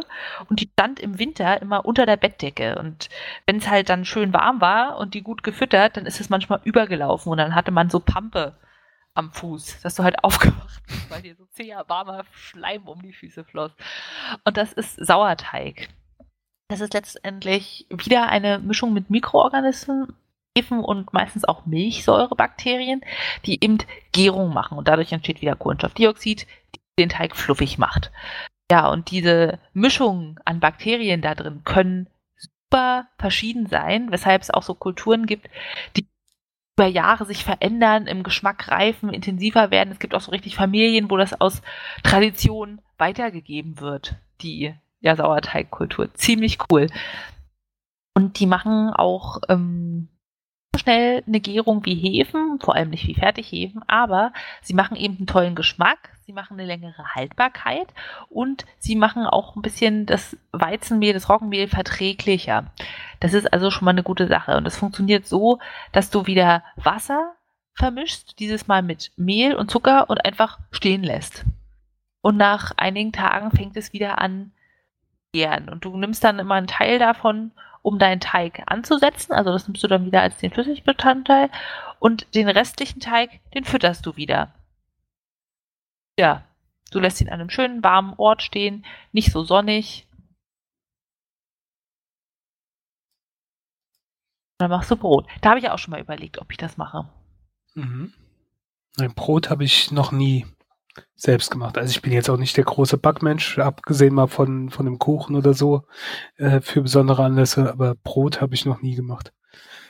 und die stand im Winter immer unter der Bettdecke. Und wenn es halt dann schön warm war und die gut gefüttert, dann ist es manchmal übergelaufen und dann hatte man so Pampe am Fuß, dass du halt aufgewacht bist, weil dir so zäher, warmer Schleim um die Füße floss. Und das ist Sauerteig. Das ist letztendlich wieder eine Mischung mit Mikroorganismen, Hefen und meistens auch Milchsäurebakterien, die eben Gärung machen und dadurch entsteht wieder Kohlenstoffdioxid, die den Teig fluffig macht. Ja, und diese Mischung an Bakterien da drin können super verschieden sein, weshalb es auch so Kulturen gibt, die über Jahre sich verändern, im Geschmack reifen, intensiver werden. Es gibt auch so richtig Familien, wo das aus Tradition weitergegeben wird, die ja, Sauerteigkultur. Ziemlich cool. Und die machen auch ähm, schnell eine Gärung wie Hefen, vor allem nicht wie Fertighefen, aber sie machen eben einen tollen Geschmack, sie machen eine längere Haltbarkeit und sie machen auch ein bisschen das Weizenmehl, das Roggenmehl verträglicher. Das ist also schon mal eine gute Sache und es funktioniert so, dass du wieder Wasser vermischst, dieses Mal mit Mehl und Zucker und einfach stehen lässt. Und nach einigen Tagen fängt es wieder an gären und du nimmst dann immer einen Teil davon um deinen Teig anzusetzen. Also das nimmst du dann wieder als den Flüssigbestandteil und den restlichen Teig, den fütterst du wieder. Ja, du lässt ihn an einem schönen warmen Ort stehen, nicht so sonnig. dann machst du Brot. Da habe ich auch schon mal überlegt, ob ich das mache. Mhm. Ein Brot habe ich noch nie selbst gemacht. Also ich bin jetzt auch nicht der große Backmensch, abgesehen mal von, von dem Kuchen oder so äh, für besondere Anlässe, aber Brot habe ich noch nie gemacht.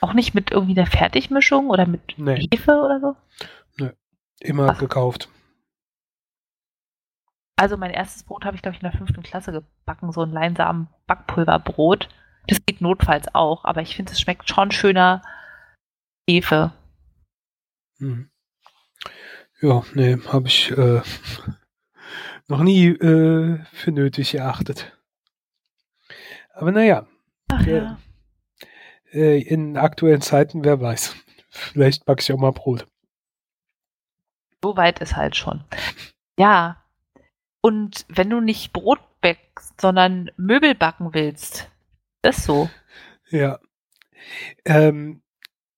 Auch nicht mit irgendwie der Fertigmischung oder mit nee. Hefe oder so? Nö, immer Ach. gekauft. Also mein erstes Brot habe ich, glaube ich, in der fünften Klasse gebacken, so ein Leinsamen Backpulverbrot. Das geht notfalls auch, aber ich finde, es schmeckt schon schöner Hefe. Hm. Ja, nee, habe ich äh, noch nie äh, für nötig erachtet. Aber naja, Ach, ja. äh, in aktuellen Zeiten, wer weiß. Vielleicht backe ich auch mal Brot. So weit ist halt schon. Ja. Und wenn du nicht Brot backst, sondern Möbel backen willst, ist so. Ja. Ähm,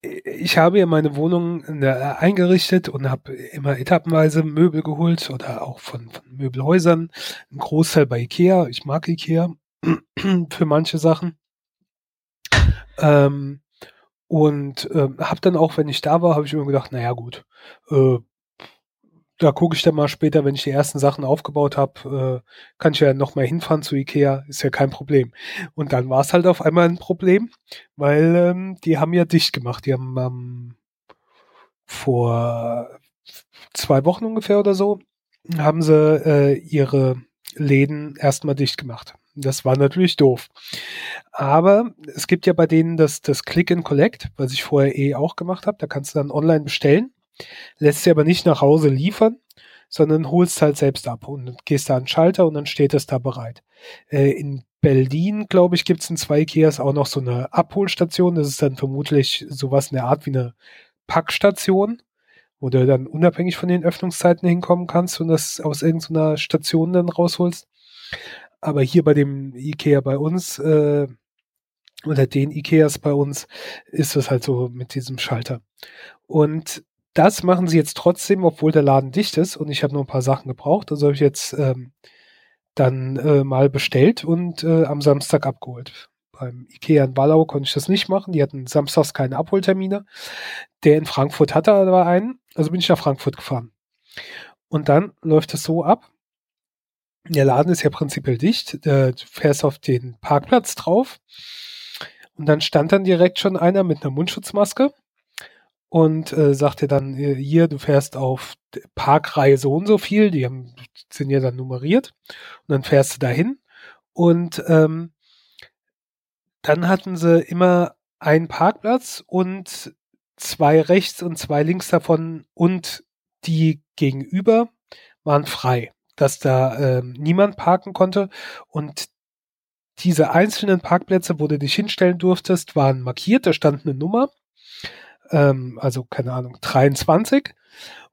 ich habe ja meine Wohnung eingerichtet und habe immer etappenweise Möbel geholt oder auch von, von Möbelhäusern. Ein Großteil bei Ikea. Ich mag Ikea für manche Sachen. Ähm, und ähm, habe dann auch, wenn ich da war, habe ich immer gedacht, naja gut, äh, da gucke ich dann mal später, wenn ich die ersten Sachen aufgebaut habe, äh, kann ich ja noch mal hinfahren zu Ikea, ist ja kein Problem. Und dann war es halt auf einmal ein Problem, weil ähm, die haben ja dicht gemacht. Die haben ähm, vor zwei Wochen ungefähr oder so, haben sie äh, ihre Läden erstmal dicht gemacht. Das war natürlich doof. Aber es gibt ja bei denen das, das Click and Collect, was ich vorher eh auch gemacht habe. Da kannst du dann online bestellen, lässt sie aber nicht nach Hause liefern, sondern holst halt selbst ab und gehst da an den Schalter und dann steht es da bereit. Äh, in Berlin, glaube ich, gibt es in zwei Ikeas auch noch so eine Abholstation. Das ist dann vermutlich sowas in der Art wie eine Packstation, wo du dann unabhängig von den Öffnungszeiten hinkommen kannst und das aus irgendeiner Station dann rausholst. Aber hier bei dem Ikea bei uns, äh, oder den Ikeas bei uns, ist es halt so mit diesem Schalter. Und das machen sie jetzt trotzdem, obwohl der Laden dicht ist und ich habe noch ein paar Sachen gebraucht. Also habe ich jetzt ähm, dann äh, mal bestellt und äh, am Samstag abgeholt. Beim Ikea in Wallau konnte ich das nicht machen. Die hatten samstags keine Abholtermine. Der in Frankfurt hatte aber einen. Also bin ich nach Frankfurt gefahren. Und dann läuft es so ab, der Laden ist ja prinzipiell dicht. Du fährst auf den Parkplatz drauf. Und dann stand dann direkt schon einer mit einer Mundschutzmaske und äh, sagte dann, äh, hier, du fährst auf Parkreihe so und so viel, die haben, sind ja dann nummeriert. Und dann fährst du dahin. Und ähm, dann hatten sie immer einen Parkplatz und zwei rechts und zwei links davon und die gegenüber waren frei dass da ähm, niemand parken konnte und diese einzelnen Parkplätze, wo du dich hinstellen durftest, waren markiert, da stand eine Nummer, ähm, also keine Ahnung, 23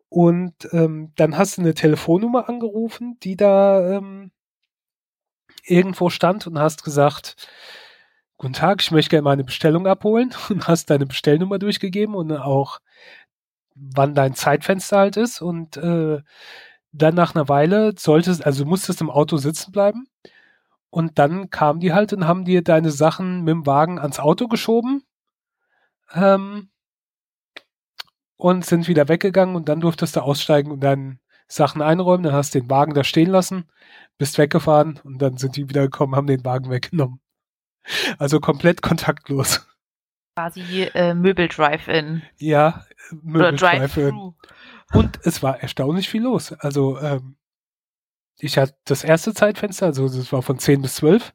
und ähm, dann hast du eine Telefonnummer angerufen, die da ähm, irgendwo stand und hast gesagt, guten Tag, ich möchte gerne meine Bestellung abholen und hast deine Bestellnummer durchgegeben und auch wann dein Zeitfenster halt ist und äh, dann nach einer Weile solltest, also musstest im Auto sitzen bleiben. Und dann kamen die halt und haben dir deine Sachen mit dem Wagen ans Auto geschoben. Ähm, und sind wieder weggegangen und dann durftest du aussteigen und dann Sachen einräumen, dann hast du den Wagen da stehen lassen, bist weggefahren und dann sind die wieder gekommen, haben den Wagen weggenommen. Also komplett kontaktlos. Quasi äh, Möbel-Drive-In. Ja, Möbel-Drive-In. Und es war erstaunlich viel los. Also ähm, ich hatte das erste Zeitfenster, also das war von 10 bis 12,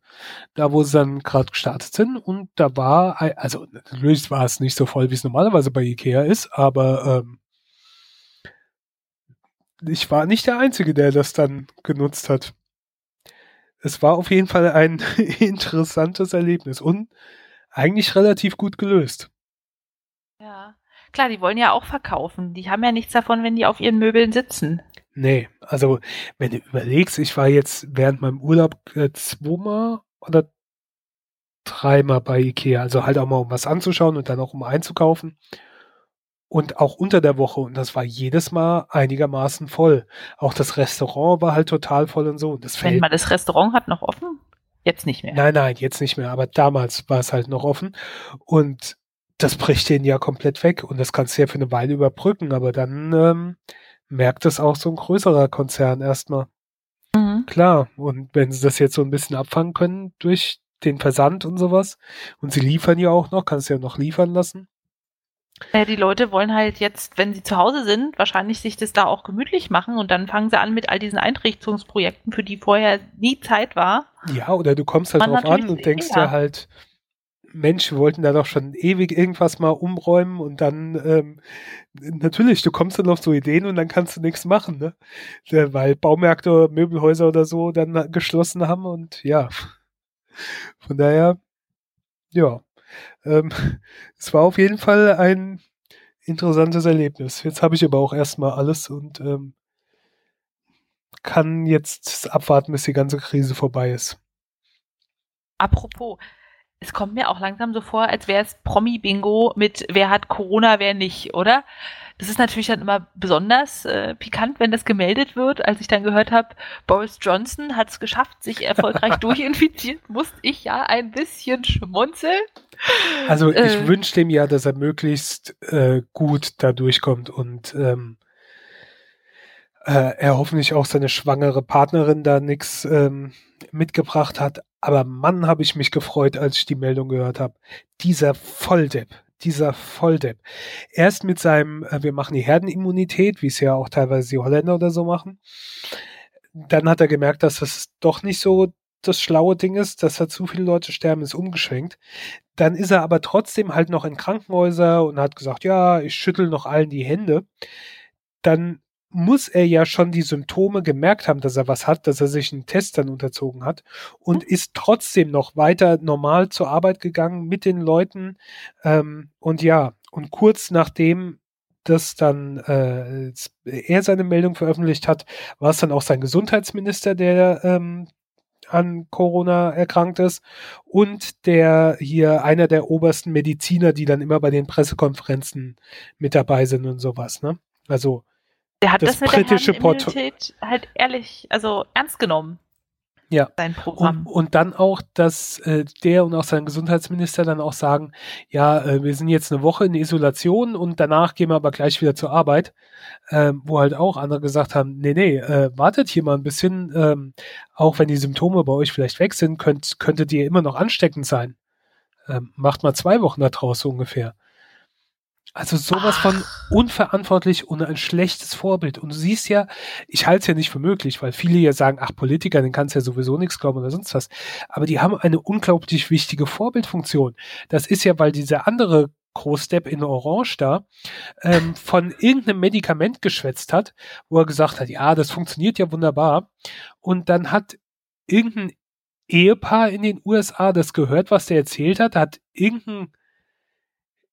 da wo sie dann gerade gestartet sind und da war, also natürlich war es nicht so voll, wie es normalerweise bei Ikea ist, aber ähm, ich war nicht der Einzige, der das dann genutzt hat. Es war auf jeden Fall ein interessantes Erlebnis und eigentlich relativ gut gelöst. Ja. Klar, die wollen ja auch verkaufen. Die haben ja nichts davon, wenn die auf ihren Möbeln sitzen. Nee, also wenn du überlegst, ich war jetzt während meinem Urlaub äh, zweimal oder dreimal bei Ikea, also halt auch mal um was anzuschauen und dann auch um einzukaufen. Und auch unter der Woche, und das war jedes Mal einigermaßen voll. Auch das Restaurant war halt total voll und so. Und das Wenn man das Restaurant hat noch offen? Jetzt nicht mehr. Nein, nein, jetzt nicht mehr. Aber damals war es halt noch offen. Und das bricht den ja komplett weg und das kannst du ja für eine Weile überbrücken, aber dann ähm, merkt es auch so ein größerer Konzern erstmal. Mhm. Klar, und wenn sie das jetzt so ein bisschen abfangen können durch den Versand und sowas, und sie liefern ja auch noch, kannst du ja noch liefern lassen. Ja, die Leute wollen halt jetzt, wenn sie zu Hause sind, wahrscheinlich sich das da auch gemütlich machen und dann fangen sie an mit all diesen Einrichtungsprojekten, für die vorher nie Zeit war. Ja, oder du kommst halt drauf an und denkst ja. dir halt, Mensch, wir wollten da doch schon ewig irgendwas mal umräumen und dann ähm, natürlich, du kommst dann auf so Ideen und dann kannst du nichts machen, ne? Weil Baumärkte, Möbelhäuser oder so dann geschlossen haben und ja. Von daher, ja. Ähm, es war auf jeden Fall ein interessantes Erlebnis. Jetzt habe ich aber auch erstmal alles und ähm, kann jetzt abwarten, bis die ganze Krise vorbei ist. Apropos, es kommt mir auch langsam so vor, als wäre es Promi-Bingo mit wer hat Corona, wer nicht, oder? Das ist natürlich dann immer besonders äh, pikant, wenn das gemeldet wird. Als ich dann gehört habe, Boris Johnson hat es geschafft, sich erfolgreich durchinfiziert, musste ich ja ein bisschen schmunzeln. Also ich äh, wünsche dem ja, dass er möglichst äh, gut da durchkommt und ähm, äh, er hoffentlich auch seine schwangere Partnerin da nichts ähm, mitgebracht hat. Aber Mann, habe ich mich gefreut, als ich die Meldung gehört habe. Dieser Volldepp, dieser Volldepp. Erst mit seinem, äh, wir machen die Herdenimmunität, wie es ja auch teilweise die Holländer oder so machen. Dann hat er gemerkt, dass das doch nicht so das schlaue Ding ist, dass da zu viele Leute sterben, ist umgeschwenkt. Dann ist er aber trotzdem halt noch in Krankenhäuser und hat gesagt, ja, ich schüttel noch allen die Hände. Dann muss er ja schon die Symptome gemerkt haben, dass er was hat, dass er sich einen Test dann unterzogen hat und mhm. ist trotzdem noch weiter normal zur Arbeit gegangen mit den Leuten. Ähm, und ja, und kurz nachdem das dann äh, er seine Meldung veröffentlicht hat, war es dann auch sein Gesundheitsminister, der ähm, an Corona erkrankt ist und der hier einer der obersten Mediziner, die dann immer bei den Pressekonferenzen mit dabei sind und sowas. Ne? Also der hat das, das mit britische der Immunität halt ehrlich, also ernst genommen. Ja. Sein Programm. Und, und dann auch, dass äh, der und auch sein Gesundheitsminister dann auch sagen, ja, äh, wir sind jetzt eine Woche in Isolation und danach gehen wir aber gleich wieder zur Arbeit. Ähm, wo halt auch andere gesagt haben, nee, nee, äh, wartet hier mal ein bisschen, ähm, auch wenn die Symptome bei euch vielleicht weg sind, könnt, könntet ihr immer noch ansteckend sein. Ähm, macht mal zwei Wochen da draußen ungefähr. Also sowas Ach. von unverantwortlich und ein schlechtes Vorbild. Und du siehst ja, ich halte es ja nicht für möglich, weil viele ja sagen, ach, Politiker, den kannst du ja sowieso nichts glauben oder sonst was. Aber die haben eine unglaublich wichtige Vorbildfunktion. Das ist ja, weil dieser andere Großdepp in Orange da ähm, von irgendeinem Medikament geschwätzt hat, wo er gesagt hat, ja, das funktioniert ja wunderbar. Und dann hat irgendein Ehepaar in den USA das gehört, was der erzählt hat, hat irgendein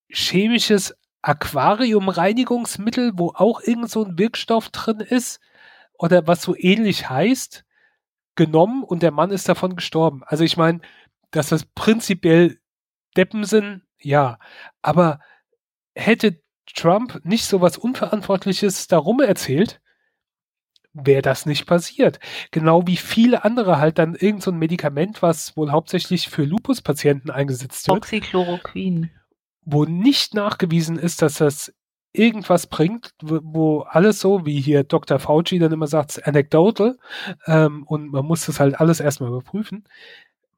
chemisches Aquariumreinigungsmittel, wo auch irgend so ein Wirkstoff drin ist oder was so ähnlich heißt, genommen und der Mann ist davon gestorben. Also ich meine, dass das prinzipiell Deppen sind, ja, aber hätte Trump nicht so was Unverantwortliches darum erzählt, wäre das nicht passiert. Genau wie viele andere halt dann irgend so ein Medikament, was wohl hauptsächlich für Lupus-Patienten eingesetzt wird. Oxychloroquin wo nicht nachgewiesen ist, dass das irgendwas bringt, wo alles so, wie hier Dr. Fauci dann immer sagt, anecdotal, ähm, und man muss das halt alles erstmal überprüfen,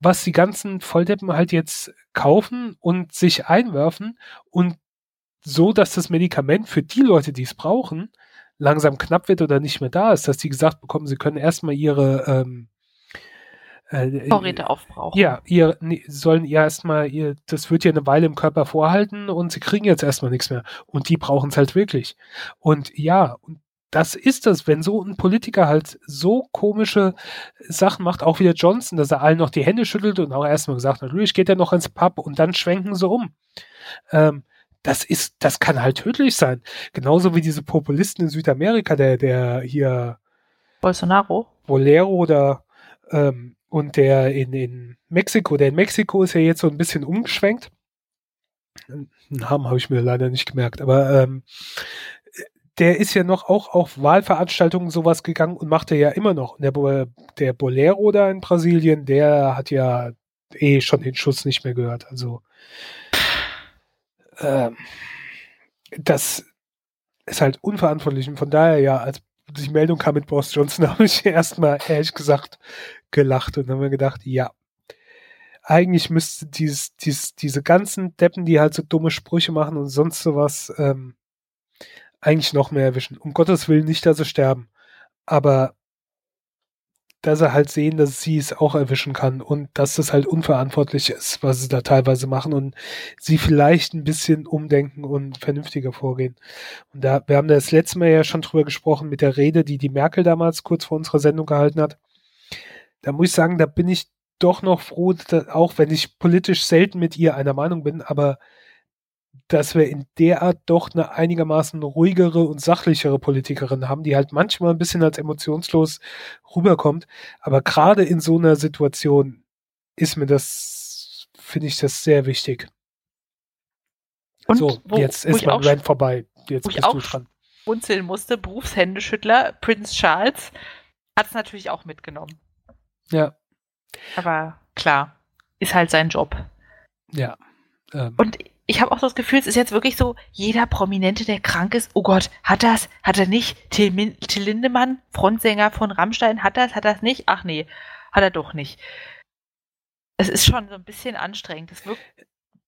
was die ganzen Volldeppen halt jetzt kaufen und sich einwerfen und so, dass das Medikament für die Leute, die es brauchen, langsam knapp wird oder nicht mehr da ist, dass die gesagt bekommen, sie können erstmal ihre ähm, äh, Vorräte aufbrauchen. Ja, ihr nee, sollen ja erstmal, ihr, das wird ja eine Weile im Körper vorhalten und sie kriegen jetzt erstmal nichts mehr. Und die brauchen es halt wirklich. Und ja, das ist das, wenn so ein Politiker halt so komische Sachen macht, auch wie der Johnson, dass er allen noch die Hände schüttelt und auch erstmal gesagt, natürlich geht er noch ins Pub und dann schwenken sie um. Ähm, das ist, das kann halt tödlich sein. Genauso wie diese Populisten in Südamerika, der, der hier Bolsonaro. Bolero oder ähm, und der in, in Mexiko, der in Mexiko ist ja jetzt so ein bisschen umgeschwenkt. Namen habe ich mir leider nicht gemerkt, aber ähm, der ist ja noch auch auf Wahlveranstaltungen sowas gegangen und macht er ja immer noch. Der, der Bolero da in Brasilien, der hat ja eh schon den Schuss nicht mehr gehört. Also ähm, das ist halt unverantwortlich und von daher ja, als die Meldung kam mit Boris Johnson, habe ich erstmal ehrlich gesagt gelacht und haben mir gedacht, ja, eigentlich müsste dieses, dieses, diese ganzen Deppen, die halt so dumme Sprüche machen und sonst sowas, ähm, eigentlich noch mehr erwischen. Um Gottes Willen nicht, dass sie sterben. Aber dass er halt sehen, dass sie es auch erwischen kann und dass das halt unverantwortlich ist, was sie da teilweise machen und sie vielleicht ein bisschen umdenken und vernünftiger vorgehen. Und da, wir haben das letzte Mal ja schon drüber gesprochen mit der Rede, die die Merkel damals kurz vor unserer Sendung gehalten hat da muss ich sagen, da bin ich doch noch froh, dass, auch wenn ich politisch selten mit ihr einer Meinung bin, aber dass wir in der Art doch eine einigermaßen ruhigere und sachlichere Politikerin haben, die halt manchmal ein bisschen als emotionslos rüberkommt. Aber gerade in so einer Situation ist mir das, finde ich das sehr wichtig. Und so, jetzt ist mein Rant vorbei. Jetzt bist du dran. Unzählen musste, Berufshändeschüttler, Prinz Charles, hat es natürlich auch mitgenommen. Ja. Aber klar, ist halt sein Job. Ja. Ähm. Und ich habe auch so das Gefühl, es ist jetzt wirklich so, jeder Prominente, der krank ist, oh Gott, hat das, hat er nicht? Till, Min Till Lindemann, Frontsänger von Rammstein, hat das, hat das nicht? Ach nee, hat er doch nicht. Es ist schon so ein bisschen anstrengend. Es wirkt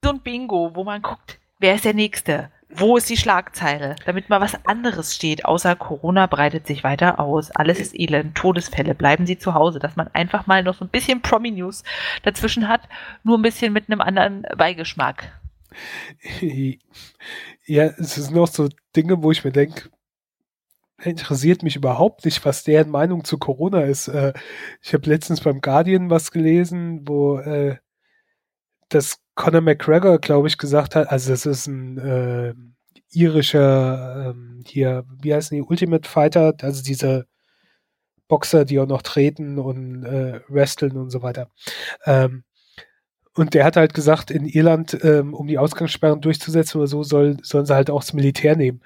so ein Bingo, wo man guckt, wer ist der Nächste? Wo ist die Schlagzeile? Damit mal was anderes steht, außer Corona breitet sich weiter aus. Alles ist elend, Todesfälle, bleiben Sie zu Hause. Dass man einfach mal noch so ein bisschen Promi-News dazwischen hat, nur ein bisschen mit einem anderen Beigeschmack. Ja, es sind noch so Dinge, wo ich mir denke, interessiert mich überhaupt nicht, was deren Meinung zu Corona ist. Äh, ich habe letztens beim Guardian was gelesen, wo äh, das Conor McGregor, glaube ich, gesagt hat, also das ist ein äh, irischer, ähm, hier, wie heißen die, Ultimate Fighter, also diese Boxer, die auch noch treten und äh, wresteln und so weiter. Ähm, und der hat halt gesagt, in Irland, ähm, um die Ausgangssperren durchzusetzen oder so, soll, sollen sie halt auch das Militär nehmen.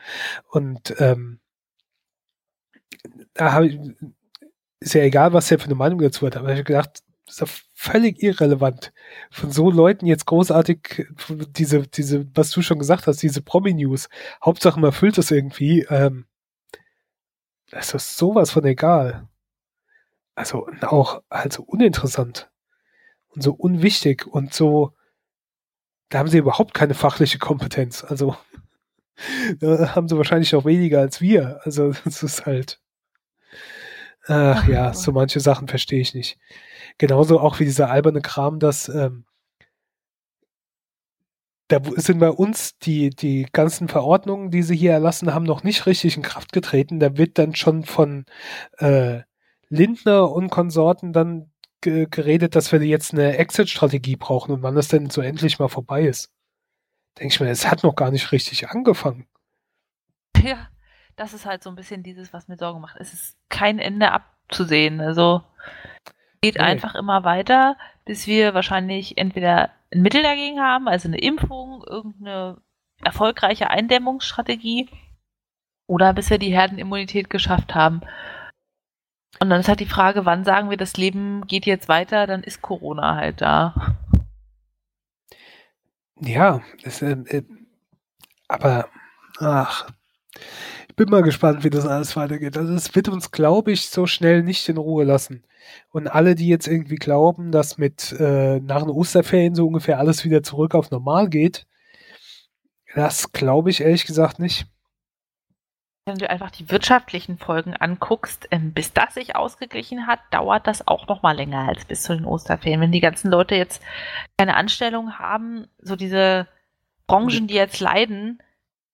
Und ähm, da habe ich, ist ja egal, was er für eine Meinung dazu hat, aber ich habe gedacht, ist ja völlig irrelevant, von so Leuten jetzt großartig diese, diese, was du schon gesagt hast, diese Promi-News. Hauptsache man füllt das irgendwie. Ähm, das ist sowas von egal. Also auch halt so uninteressant und so unwichtig und so, da haben sie überhaupt keine fachliche Kompetenz. Also da haben sie wahrscheinlich auch weniger als wir. Also das ist halt. Ach ja, so manche Sachen verstehe ich nicht. Genauso auch wie dieser alberne Kram, dass ähm, da sind bei uns die, die ganzen Verordnungen, die sie hier erlassen haben, noch nicht richtig in Kraft getreten. Da wird dann schon von äh, Lindner und Konsorten dann geredet, dass wir jetzt eine Exit-Strategie brauchen und wann das denn so endlich mal vorbei ist. Denke ich mir, es hat noch gar nicht richtig angefangen. Ja, das ist halt so ein bisschen dieses, was mir Sorgen macht. Es ist kein Ende abzusehen. Also geht okay. einfach immer weiter, bis wir wahrscheinlich entweder ein Mittel dagegen haben, also eine Impfung, irgendeine erfolgreiche Eindämmungsstrategie, oder bis wir die Herdenimmunität geschafft haben. Und dann ist halt die Frage, wann sagen wir, das Leben geht jetzt weiter, dann ist Corona halt da. Ja, das, äh, äh, aber ach, bin mal gespannt, wie das alles weitergeht. Also es wird uns, glaube ich, so schnell nicht in Ruhe lassen. Und alle, die jetzt irgendwie glauben, dass mit äh, nach den Osterferien so ungefähr alles wieder zurück auf normal geht, das glaube ich ehrlich gesagt nicht wenn du einfach die wirtschaftlichen Folgen anguckst, ähm, bis das sich ausgeglichen hat, dauert das auch noch mal länger als bis zu den Osterferien. Wenn die ganzen Leute jetzt keine Anstellung haben, so diese Branchen, die jetzt leiden,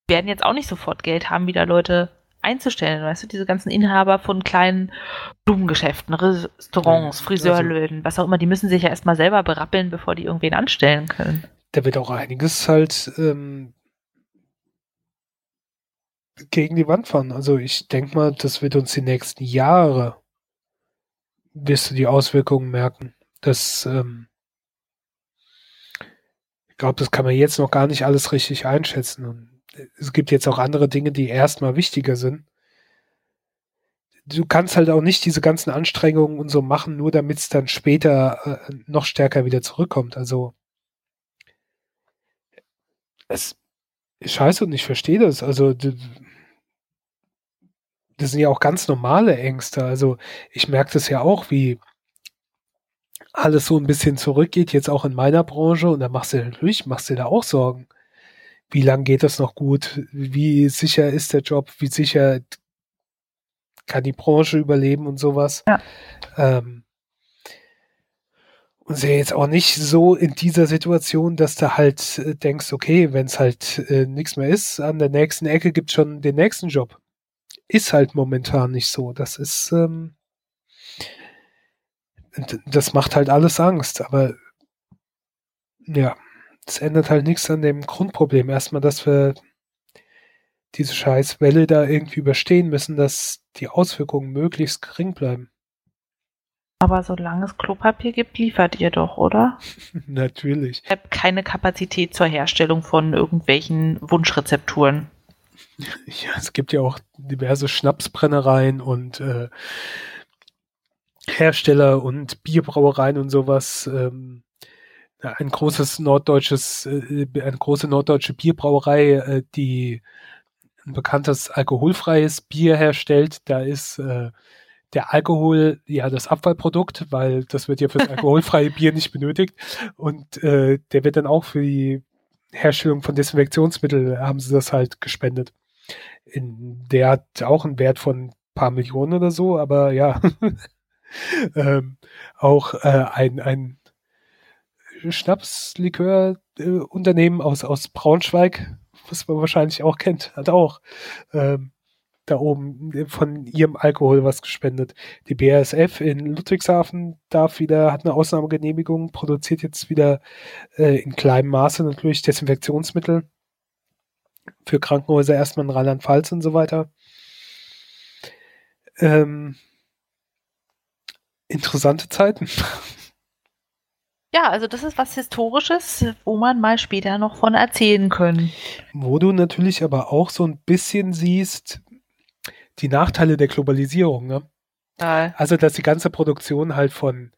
werden jetzt auch nicht sofort Geld haben, wieder Leute einzustellen. Weißt du, diese ganzen Inhaber von kleinen Blumengeschäften, Restaurants, Friseurlöden, was auch immer, die müssen sich ja erstmal selber berappeln, bevor die irgendwen anstellen können. Da wird auch einiges halt ähm, gegen die Wand fahren. Also ich denke mal, das wird uns die nächsten Jahre, wirst du die Auswirkungen merken. Das, ähm, ich glaube, das kann man jetzt noch gar nicht alles richtig einschätzen. Und es gibt jetzt auch andere Dinge, die erstmal wichtiger sind. Du kannst halt auch nicht diese ganzen Anstrengungen und so machen, nur damit es dann später äh, noch stärker wieder zurückkommt. Also es ist scheiße und ich verstehe das. Also das sind ja auch ganz normale Ängste. Also ich merke das ja auch, wie alles so ein bisschen zurückgeht, jetzt auch in meiner Branche. Und da machst du natürlich, machst du da auch Sorgen. Wie lange geht das noch gut? Wie sicher ist der Job? Wie sicher kann die Branche überleben und sowas? Ja. Ähm, und sehe jetzt auch nicht so in dieser Situation, dass du halt äh, denkst, okay, wenn es halt äh, nichts mehr ist, an der nächsten Ecke gibt schon den nächsten Job ist halt momentan nicht so. Das ist, ähm, das macht halt alles Angst, aber ja, es ändert halt nichts an dem Grundproblem. Erstmal, dass wir diese Scheißwelle da irgendwie überstehen müssen, dass die Auswirkungen möglichst gering bleiben. Aber solange es Klopapier gibt, liefert ihr doch, oder? Natürlich. Ich habe keine Kapazität zur Herstellung von irgendwelchen Wunschrezepturen. Ja, es gibt ja auch diverse Schnapsbrennereien und äh, Hersteller und Bierbrauereien und sowas. Ähm, ein großes norddeutsches, äh, eine große norddeutsche Bierbrauerei, äh, die ein bekanntes alkoholfreies Bier herstellt. Da ist äh, der Alkohol ja das Abfallprodukt, weil das wird ja für das alkoholfreie Bier nicht benötigt. Und äh, der wird dann auch für die Herstellung von Desinfektionsmitteln haben sie das halt gespendet. In, der hat auch einen Wert von paar Millionen oder so, aber ja. ähm, auch äh, ein, ein Schnapslikör-Unternehmen aus, aus Braunschweig, was man wahrscheinlich auch kennt, hat auch ähm, da oben von ihrem Alkohol was gespendet. Die BASF in Ludwigshafen darf wieder, hat eine Ausnahmegenehmigung, produziert jetzt wieder äh, in kleinem Maße natürlich Desinfektionsmittel für Krankenhäuser erstmal in Rheinland-Pfalz und so weiter. Ähm, interessante Zeiten. Ja, also das ist was Historisches, wo man mal später noch von erzählen können. Wo du natürlich aber auch so ein bisschen siehst, die Nachteile der Globalisierung, ne? Ja. Also, dass die ganze Produktion halt von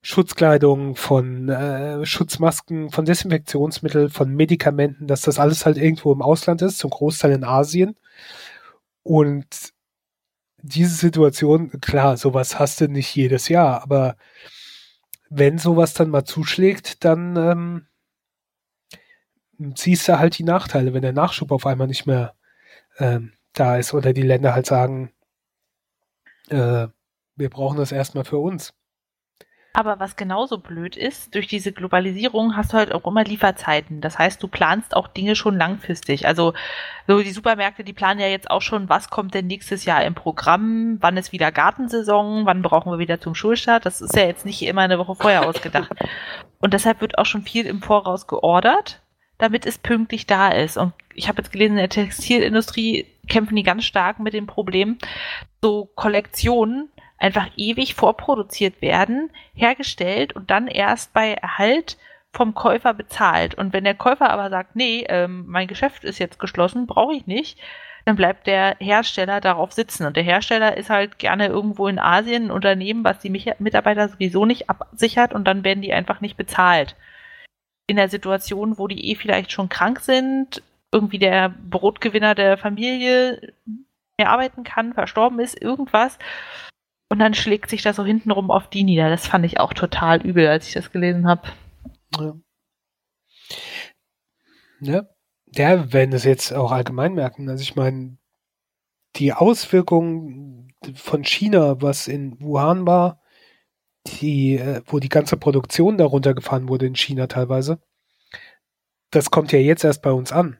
Schutzkleidung, von äh, Schutzmasken, von Desinfektionsmitteln, von Medikamenten, dass das alles halt irgendwo im Ausland ist, zum Großteil in Asien. Und diese Situation, klar, sowas hast du nicht jedes Jahr, aber wenn sowas dann mal zuschlägt, dann ähm, siehst du halt die Nachteile, wenn der Nachschub auf einmal nicht mehr ähm, da ist oder die Länder halt sagen, äh, wir brauchen das erstmal für uns. Aber was genauso blöd ist, durch diese Globalisierung hast du halt auch immer Lieferzeiten. Das heißt, du planst auch Dinge schon langfristig. Also so die Supermärkte, die planen ja jetzt auch schon, was kommt denn nächstes Jahr im Programm, wann ist wieder Gartensaison, wann brauchen wir wieder zum Schulstart. Das ist ja jetzt nicht immer eine Woche vorher ausgedacht. Und deshalb wird auch schon viel im Voraus geordert, damit es pünktlich da ist. Und ich habe jetzt gelesen, in der Textilindustrie kämpfen die ganz stark mit dem Problem, so Kollektionen einfach ewig vorproduziert werden, hergestellt und dann erst bei Erhalt vom Käufer bezahlt. Und wenn der Käufer aber sagt, nee, ähm, mein Geschäft ist jetzt geschlossen, brauche ich nicht, dann bleibt der Hersteller darauf sitzen. Und der Hersteller ist halt gerne irgendwo in Asien ein Unternehmen, was die Mitarbeiter sowieso nicht absichert und dann werden die einfach nicht bezahlt. In der Situation, wo die eh vielleicht schon krank sind, irgendwie der Brotgewinner der Familie mehr arbeiten kann, verstorben ist, irgendwas. Und dann schlägt sich das so hintenrum auf die nieder. Das fand ich auch total übel, als ich das gelesen habe. Ja. ja. Der werden es jetzt auch allgemein merken. Also ich meine, die Auswirkungen von China, was in Wuhan war, die, äh, wo die ganze Produktion darunter gefahren wurde in China teilweise, das kommt ja jetzt erst bei uns an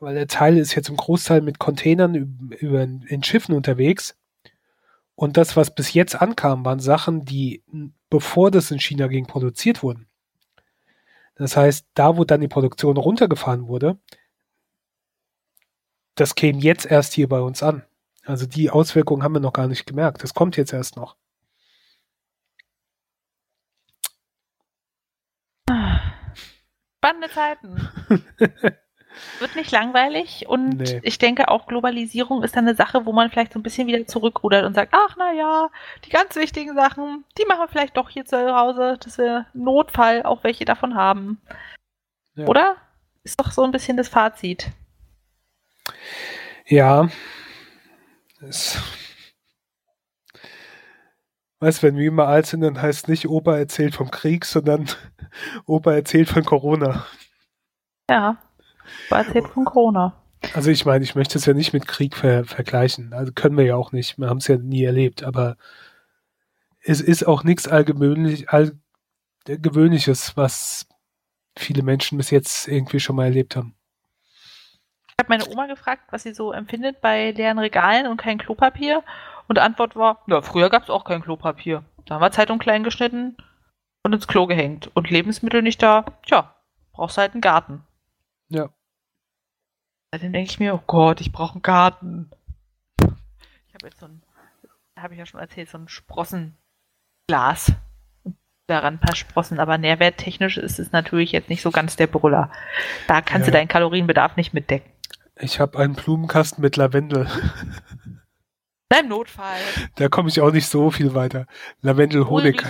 weil der Teil ist jetzt im Großteil mit Containern über, in Schiffen unterwegs. Und das, was bis jetzt ankam, waren Sachen, die bevor das in China ging, produziert wurden. Das heißt, da, wo dann die Produktion runtergefahren wurde, das käme jetzt erst hier bei uns an. Also die Auswirkungen haben wir noch gar nicht gemerkt. Das kommt jetzt erst noch. Spannende Zeiten. Wird nicht langweilig und nee. ich denke auch Globalisierung ist dann eine Sache, wo man vielleicht so ein bisschen wieder zurückrudert und sagt, ach na ja, die ganz wichtigen Sachen, die machen wir vielleicht doch hier zu Hause, dass wir Notfall auch welche davon haben. Ja. Oder? Ist doch so ein bisschen das Fazit. Ja. Es Weißt, wenn wir immer alt sind, dann heißt nicht Opa erzählt vom Krieg, sondern Opa erzählt von Corona. Ja, erzählt von Corona. Also ich meine, ich möchte es ja nicht mit Krieg ver vergleichen. Also können wir ja auch nicht. Wir haben es ja nie erlebt. Aber es ist auch nichts allgewöhnlich, Allgewöhnliches, was viele Menschen bis jetzt irgendwie schon mal erlebt haben. Ich habe meine Oma gefragt, was sie so empfindet bei leeren Regalen und kein Klopapier. Und die Antwort war, ja, früher gab es auch kein Klopapier. Da haben wir Zeitung klein geschnitten und ins Klo gehängt. Und Lebensmittel nicht da, tja, brauchst halt einen Garten. Ja. Dann denke ich mir, oh Gott, ich brauche einen Garten. Ich habe jetzt so ein, habe ich ja schon erzählt, so ein Sprossenglas. Daran ein paar Sprossen, aber nährwerttechnisch ist es natürlich jetzt nicht so ganz der Brüller. Da kannst ja. du deinen Kalorienbedarf nicht mitdecken. Ich habe einen Blumenkasten mit Lavendel. Na, Im Notfall. Da komme ich auch nicht so viel weiter. Lavendel, Honig.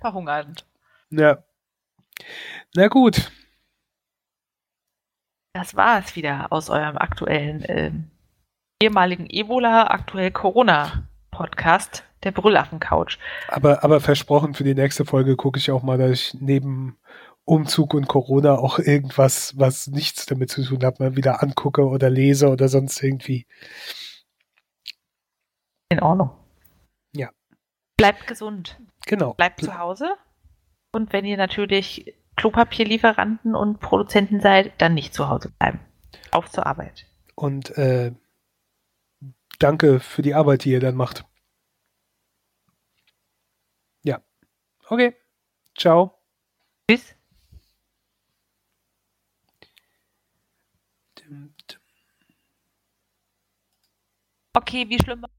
verhungernd. Ja. Na gut. Das war es wieder aus eurem aktuellen äh, ehemaligen Ebola, aktuell Corona-Podcast, der Brüllaffen-Couch. Aber, aber versprochen, für die nächste Folge gucke ich auch mal, dass ich neben Umzug und Corona auch irgendwas, was nichts damit zu tun hat, mal wieder angucke oder lese oder sonst irgendwie. In Ordnung. Ja. Bleibt gesund. Genau. Bleibt zu Hause. Und wenn ihr natürlich Klopapierlieferanten und Produzenten seid, dann nicht zu Hause bleiben. Auf zur Arbeit. Und äh, danke für die Arbeit, die ihr dann macht. Ja. Okay. Ciao. Tschüss. Okay, wie schlimm war